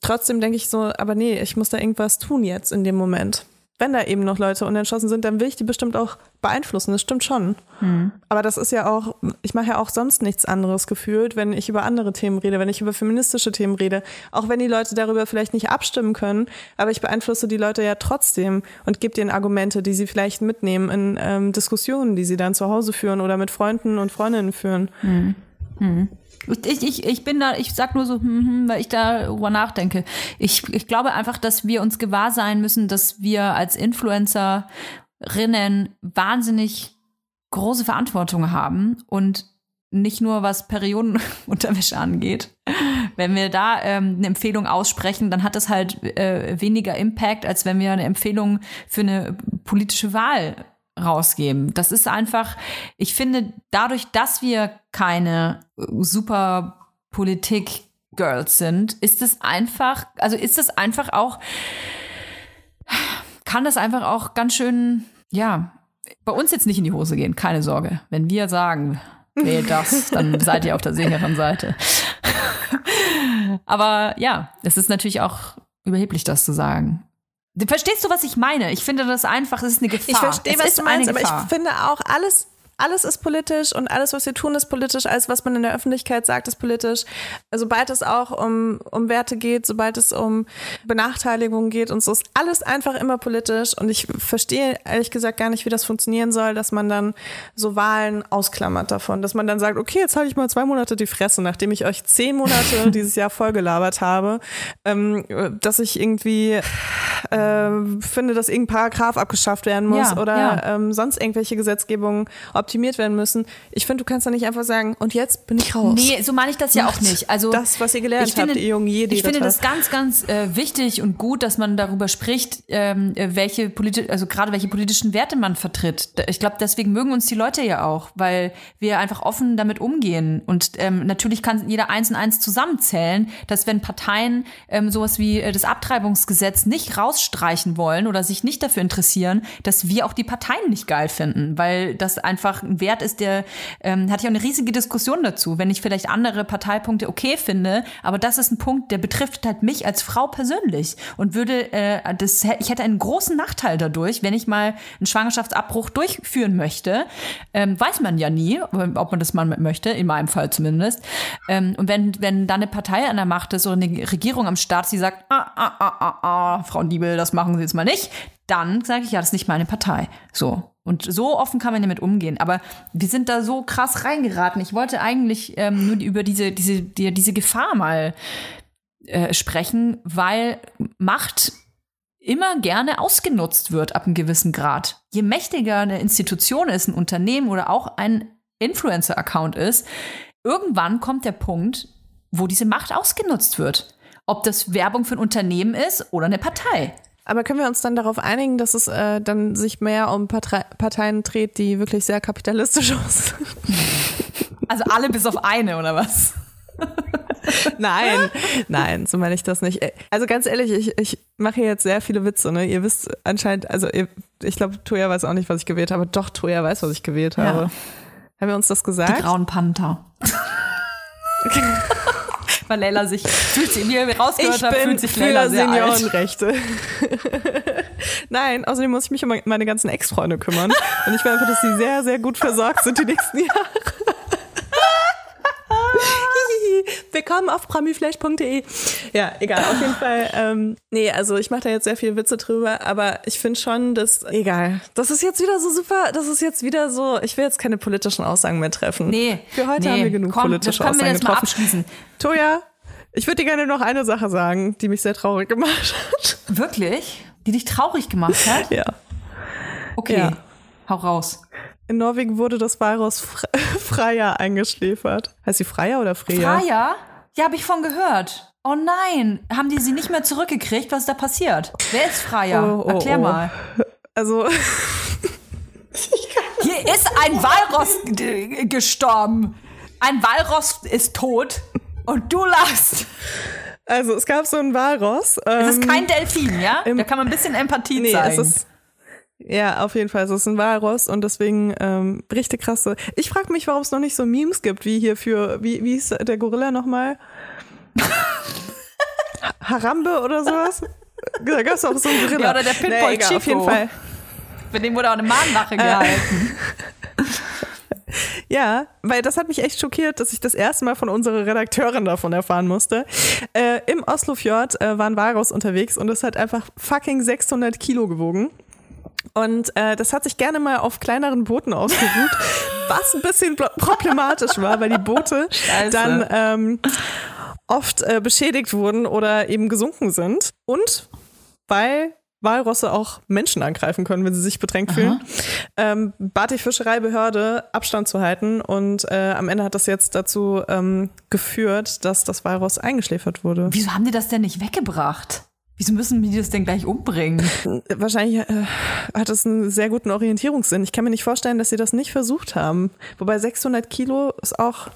trotzdem denke ich so, aber nee, ich muss da irgendwas tun jetzt in dem Moment. Wenn da eben noch Leute unentschlossen sind, dann will ich die bestimmt auch beeinflussen. Das stimmt schon. Mhm. Aber das ist ja auch, ich mache ja auch sonst nichts anderes gefühlt, wenn ich über andere Themen rede, wenn ich über feministische Themen rede. Auch wenn die Leute darüber vielleicht nicht abstimmen können, aber ich beeinflusse die Leute ja trotzdem und gebe denen Argumente, die sie vielleicht mitnehmen in ähm, Diskussionen, die sie dann zu Hause führen oder mit Freunden und Freundinnen führen. Mhm. Mhm. Ich, ich, ich bin da, ich sag nur so, hm, hm, weil ich darüber nachdenke. Ich, ich glaube einfach, dass wir uns gewahr sein müssen, dass wir als Influencerinnen wahnsinnig große Verantwortung haben und nicht nur was Periodenunterwäsche angeht. Wenn wir da ähm, eine Empfehlung aussprechen, dann hat das halt äh, weniger Impact, als wenn wir eine Empfehlung für eine politische Wahl rausgeben. Das ist einfach, ich finde, dadurch, dass wir keine super Politik-Girls sind, ist es einfach, also ist es einfach auch, kann das einfach auch ganz schön, ja, bei uns jetzt nicht in die Hose gehen, keine Sorge. Wenn wir sagen, nee, das, dann seid ihr auf der sicheren Seite. Aber ja, es ist natürlich auch überheblich, das zu sagen. Verstehst du, was ich meine? Ich finde das einfach, es ist eine Gefahr. Ich verstehe, was du meinst, aber ich finde auch alles alles ist politisch und alles, was wir tun, ist politisch. Alles, was man in der Öffentlichkeit sagt, ist politisch. Sobald es auch um, um Werte geht, sobald es um Benachteiligungen geht und so, ist alles einfach immer politisch. Und ich verstehe ehrlich gesagt gar nicht, wie das funktionieren soll, dass man dann so Wahlen ausklammert davon. Dass man dann sagt, okay, jetzt halte ich mal zwei Monate die Fresse, nachdem ich euch zehn Monate dieses Jahr vollgelabert habe, ähm, dass ich irgendwie äh, finde, dass irgendein Paragraph abgeschafft werden muss ja, oder ja. Ähm, sonst irgendwelche Gesetzgebungen, ob optimiert werden müssen. Ich finde, du kannst da nicht einfach sagen, und jetzt bin ich raus. Nee, so meine ich das ja auch nicht. Also das, was ihr gelernt habt, ihr jungen Jedi. Ich finde das ganz, ganz äh, wichtig und gut, dass man darüber spricht, ähm, äh, welche politisch, also gerade welche politischen Werte man vertritt. Ich glaube, deswegen mögen uns die Leute ja auch, weil wir einfach offen damit umgehen. Und ähm, natürlich kann jeder eins und eins zusammenzählen, dass wenn Parteien ähm, sowas wie äh, das Abtreibungsgesetz nicht rausstreichen wollen oder sich nicht dafür interessieren, dass wir auch die Parteien nicht geil finden, weil das einfach einfach ein Wert ist, der ähm, hatte ich auch eine riesige Diskussion dazu. Wenn ich vielleicht andere Parteipunkte okay finde, aber das ist ein Punkt, der betrifft halt mich als Frau persönlich und würde äh, das ich hätte einen großen Nachteil dadurch, wenn ich mal einen Schwangerschaftsabbruch durchführen möchte. Ähm, weiß man ja nie, ob man das mal möchte, in meinem Fall zumindest. Ähm, und wenn wenn dann eine Partei an der Macht ist oder eine Regierung am Start, die sagt, ah, ah, ah, ah, ah, Frau Diebel, das machen Sie jetzt mal nicht, dann sage ich, ja, das ist nicht meine Partei. So. Und so offen kann man damit umgehen. Aber wir sind da so krass reingeraten. Ich wollte eigentlich ähm, nur über diese, diese, die, diese Gefahr mal äh, sprechen, weil Macht immer gerne ausgenutzt wird ab einem gewissen Grad. Je mächtiger eine Institution ist, ein Unternehmen oder auch ein Influencer-Account ist, irgendwann kommt der Punkt, wo diese Macht ausgenutzt wird. Ob das Werbung für ein Unternehmen ist oder eine Partei. Aber können wir uns dann darauf einigen, dass es äh, dann sich mehr um Partei Parteien dreht, die wirklich sehr kapitalistisch aussehen? Also alle bis auf eine, oder was? nein, nein, so meine ich das nicht. Also ganz ehrlich, ich, ich mache hier jetzt sehr viele Witze. Ne? Ihr wisst anscheinend, also ihr, ich glaube, Toya weiß auch nicht, was ich gewählt habe. Doch, Toya weiß, was ich gewählt habe. Ja. Haben wir uns das gesagt? Die grauen Panther. weil Leila sich, wie ihr rausgehört habt, fühlt sich Leila sehr Seniorenrechte. Nein, außerdem muss ich mich um meine ganzen Ex-Freunde kümmern. Und ich will einfach, dass sie sehr, sehr gut versorgt sind die nächsten Jahre. Willkommen auf pramiflash.de. Ja, egal, auf jeden Fall. Ähm, nee, also ich mache da jetzt sehr viel Witze drüber, aber ich finde schon, dass, egal, das ist jetzt wieder so super, das ist jetzt wieder so, ich will jetzt keine politischen Aussagen mehr treffen. Nee. Für heute nee, haben wir genug komm, politische Aussagen wir jetzt mal getroffen. abschließen. Toja, ich würde dir gerne noch eine Sache sagen, die mich sehr traurig gemacht hat. Wirklich? Die dich traurig gemacht hat? ja. Okay, Ja. Hau raus. In Norwegen wurde das Walross Fre Freya eingeschläfert. Heißt sie Freya oder Freya? Freya? Ja, habe ich von gehört. Oh nein, haben die sie nicht mehr zurückgekriegt? Was ist da passiert? Wer ist Freya? Oh, oh, Erklär oh. mal. Also, Hier ist ein Walross gestorben. Ein Walross ist tot und du lachst. also es gab so ein Walross. Ähm, Es ist kein Delfin, ja? Da kann man ein bisschen Empathie Nee, zeigen. es ist. Ja, auf jeden Fall. Es ist ein Walross und deswegen ähm, richtig krasse. Ich frage mich, warum es noch nicht so Memes gibt, wie hier für, wie, wie hieß der Gorilla nochmal? Ha- Harambe oder sowas? Da gab es auch so einen Gorilla. Ja, oder der Pitbull egal, Auf jeden. Fall. Für den wurde auch eine Mahnwache Äh. gehalten. Ja, weil das hat mich echt schockiert, dass ich das erste Mal von unserer Redakteurin davon erfahren musste. Äh, Im Oslofjord äh, war ein Walross unterwegs und es hat einfach fucking 600 Kilo gewogen. Und äh, das hat sich gerne mal auf kleineren Booten ausgeruht, was ein bisschen problematisch war, weil die Boote Scheiße. dann ähm, oft äh, beschädigt wurden oder eben gesunken sind. Und weil Walrosse auch Menschen angreifen können, wenn sie sich bedrängt fühlen, ähm, bat die Fischereibehörde Abstand zu halten und äh, am Ende hat das jetzt dazu ähm, geführt, dass das Walross eingeschläfert wurde. Wieso haben die das denn nicht weggebracht? Wieso müssen die das denn gleich umbringen? Wahrscheinlich äh, hat es einen sehr guten Orientierungssinn. Ich kann mir nicht vorstellen, dass sie das nicht versucht haben. Wobei 600 Kilo ist auch,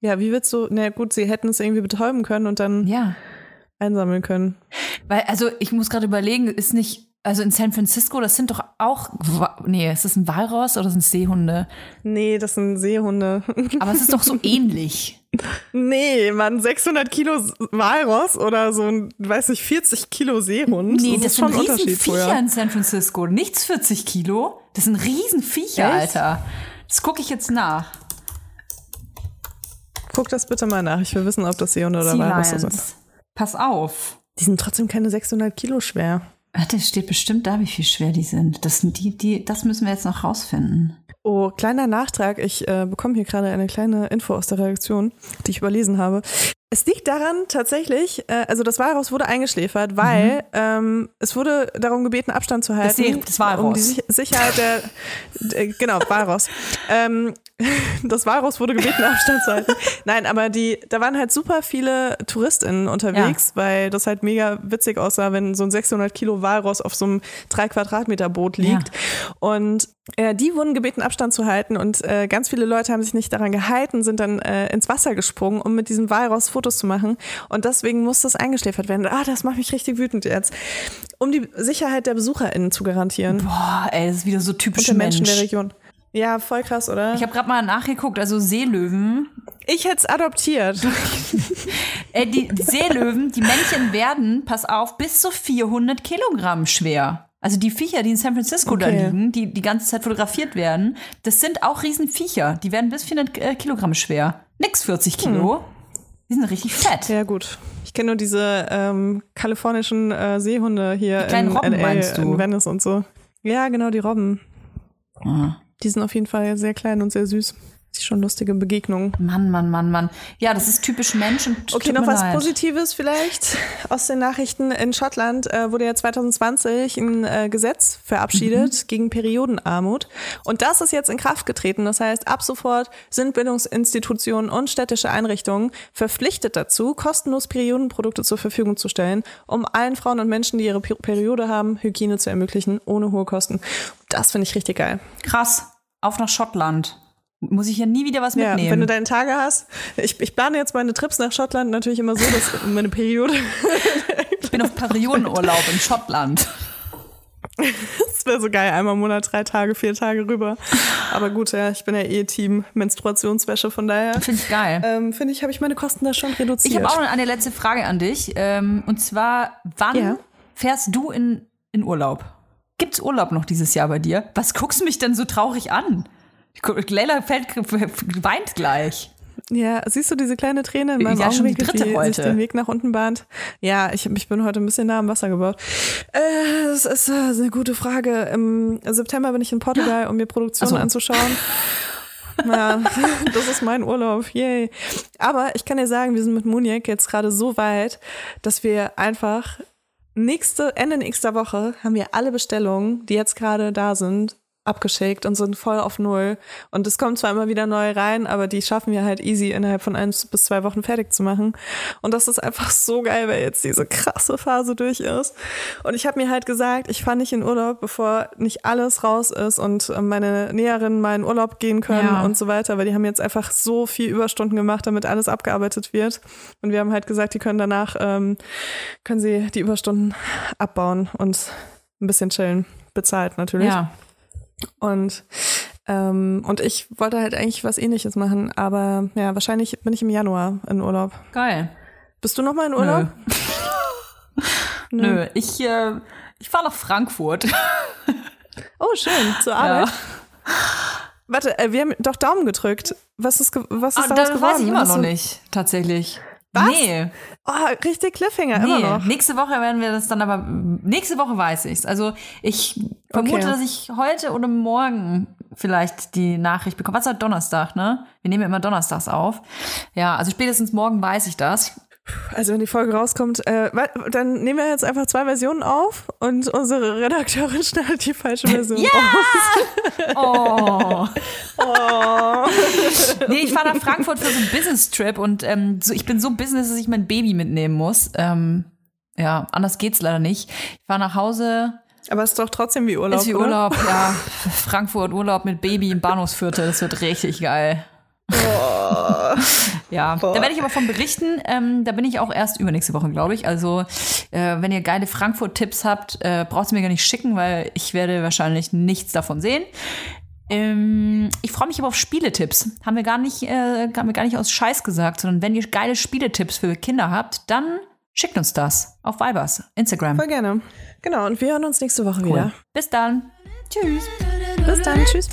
ja, wie willst du, na gut, sie hätten es irgendwie betäuben können und dann Ja. einsammeln können. Weil, also ich muss gerade überlegen, ist nicht, also in San Francisco, das sind doch auch, nee, ist das ein Walross oder sind es Seehunde? Nee, das sind Seehunde. Aber es ist doch so ähnlich. Nee, man, 600 Kilo Walross oder so ein, weiß ich, 40 Kilo Seehund. Nee, das, das, ist schon sind Riesenviecher in San Francisco. Nichts 40 Kilo. Das sind Riesenviecher, Echt? Alter. Das gucke ich jetzt nach. Guck das bitte mal nach. Ich will wissen, ob das Seehunde oder Sea Walrosse sind. Pass auf. Die sind trotzdem keine 600 Kilo schwer. Warte, steht bestimmt da, wie viel schwer die sind. Das, die, die, das müssen wir jetzt noch rausfinden. Oh, kleiner Nachtrag. Ich äh, bekomme hier gerade eine kleine Info aus der Redaktion, die ich überlesen habe. Es liegt daran tatsächlich, äh, also das Walross wurde eingeschläfert, weil ähm, es wurde darum gebeten, Abstand zu halten. See- das Walross. Um die Sich Sicherheit der, der genau, Walross. ähm, das Walross wurde gebeten, Abstand zu halten. Nein, aber die, da waren halt super viele TouristInnen unterwegs, weil das halt mega witzig aussah, wenn so ein 600 Kilo Walross auf so einem 3 Quadratmeter Boot liegt. Und äh, die wurden gebeten, Abstand zu halten und äh, ganz viele Leute haben sich nicht daran gehalten, sind dann äh, ins Wasser gesprungen, um mit diesem Walross Fotos zu machen. Und deswegen muss das eingeschläfert werden. Ah, das macht mich richtig wütend jetzt. Um die Sicherheit der BesucherInnen zu garantieren. Boah, ey, das ist wieder so und typisch der Menschen Mensch. der Region. Ja, voll krass, oder? Ich habe gerade mal nachgeguckt, also Seelöwen. Ich hätte es adoptiert. Äh, die, die Seelöwen, die Männchen werden, pass auf, bis zu 400 Kilogramm schwer. Also die Viecher, die in San Francisco da Okay. liegen, die die ganze Zeit fotografiert werden, das sind auch Riesenviecher. Die werden bis 400 äh, Kilogramm schwer. Nix 40 Kilo. Die sind richtig fett. Ja, gut. Ich kenne nur diese ähm, kalifornischen äh, Seehunde hier Die kleinen in Robben LA, meinst du? in Venice und so. Ja, genau, die Robben. Ah. Die sind auf jeden Fall sehr klein und sehr süß. Das ist schon lustige Begegnungen. Mann, Mann, Mann, Mann. Ja, das ist typisch Mensch und Okay, noch was leid. Positives vielleicht aus den Nachrichten. In Schottland äh, wurde ja 2020 ein äh, Gesetz verabschiedet gegen Periodenarmut. Und das ist jetzt in Kraft getreten. Das heißt, ab sofort sind Bildungsinstitutionen und städtische Einrichtungen verpflichtet dazu, kostenlos Periodenprodukte zur Verfügung zu stellen, um allen Frauen und Menschen, die ihre Pe- Periode haben, Hygiene zu ermöglichen, ohne hohe Kosten. Das finde ich richtig geil. Krass. Auf nach Schottland. Muss ich ja nie wieder was Ja, mitnehmen. wenn du deine Tage hast. Ich, ich plane jetzt meine Trips nach Schottland natürlich immer so, dass meine Periode ich bin auf Periodenurlaub in Schottland. Das wäre so geil, einmal im Monat, drei Tage, vier Tage rüber. Aber gut, ja, ich bin ja eh Team Menstruationswäsche, von daher Finde ich geil. ähm, finde ich, habe ich meine Kosten da schon reduziert. Ich habe auch noch eine letzte Frage an dich. Ähm, und zwar, wann Ja. fährst du in, in Urlaub? Gibt's Urlaub noch dieses Jahr bei dir? Was guckst du mich denn so traurig an? Leila fällt, weint gleich. Ja, siehst du diese kleine Träne in meinem ja, Augenwinkel, die, die heute. sich den Weg nach unten bahnt? Ja, ich, ich bin heute ein bisschen nah am Wasser gebaut. Äh, das ist äh, eine gute Frage. Im September bin ich in Portugal, um mir Produktionen so. anzuschauen. Ja, das ist mein Urlaub. Yay. Aber ich kann dir sagen, wir sind mit Muniek jetzt gerade so weit, dass wir einfach nächste, Ende nächster Woche haben wir alle Bestellungen, die jetzt gerade da sind, abgeschickt und sind voll auf Null. Und es kommt zwar immer wieder neu rein, aber die schaffen wir halt easy innerhalb von eins bis zwei Wochen fertig zu machen. Und das ist einfach so geil, weil jetzt diese krasse Phase durch ist. Und ich habe mir halt gesagt, ich fahre nicht in Urlaub, bevor nicht alles raus ist und meine Näherinnen mal in Urlaub gehen können ja. und so weiter, weil die haben jetzt einfach so viel Überstunden gemacht, damit alles abgearbeitet wird. Und wir haben halt gesagt, die können danach, ähm, können sie die Überstunden abbauen und ein bisschen chillen. Bezahlt natürlich. Ja. Und ähm, und ich wollte halt eigentlich was ähnliches machen, aber ja, wahrscheinlich bin ich im Januar in Urlaub. Geil. Bist du noch mal in Urlaub? Nö. Nö. Ich, äh, ich fahre nach Frankfurt. oh, schön. Zur Arbeit. Ja. Warte, äh, wir haben doch Daumen gedrückt. Was ist, was ist ah, daraus das geworden? weiß ich immer noch nicht, tatsächlich. Was? Nee. Oh, richtig Cliffhanger, nee. immer noch. Nächste Woche werden wir das dann aber, nächste Woche weiß ich's. Also ich vermute, okay. dass ich heute oder morgen vielleicht die Nachricht bekomme. Was ist heute Donnerstag, ne? Wir nehmen ja immer donnerstags auf. Ja, also spätestens morgen weiß ich das. Also wenn die Folge rauskommt, äh, dann nehmen wir jetzt einfach zwei Versionen auf und unsere Redakteurin schneidet die falsche Version ja! aus. Oh. oh. nee, ich fahre nach Frankfurt für so einen Business-Trip und ähm, so, ich bin so business, dass ich mein Baby mitnehmen muss. Ähm, ja, anders geht's leider nicht. Ich fahre nach Hause. Aber es ist doch trotzdem wie Urlaub. Ist wie oder? Urlaub, ja. Frankfurt Urlaub mit Baby im Bahnhofsviertel, das wird richtig geil. Oh. Ja, Boah. da werde ich aber von berichten. Ähm, da bin ich auch erst übernächste Woche, glaube ich. Also, äh, wenn ihr geile Frankfurt-Tipps habt, äh, braucht ihr mir gar nicht schicken, weil ich werde wahrscheinlich nichts davon sehen. Ähm, ich freue mich aber auf Spieletipps. Haben wir gar nicht, äh, haben wir gar nicht aus Scheiß gesagt, sondern wenn ihr geile Spieletipps für Kinder habt, dann schickt uns das auf Vibers, Instagram. Voll gerne. Genau, und wir hören uns nächste Woche cool. wieder. Bis dann. Tschüss. Bis dann. Tschüss.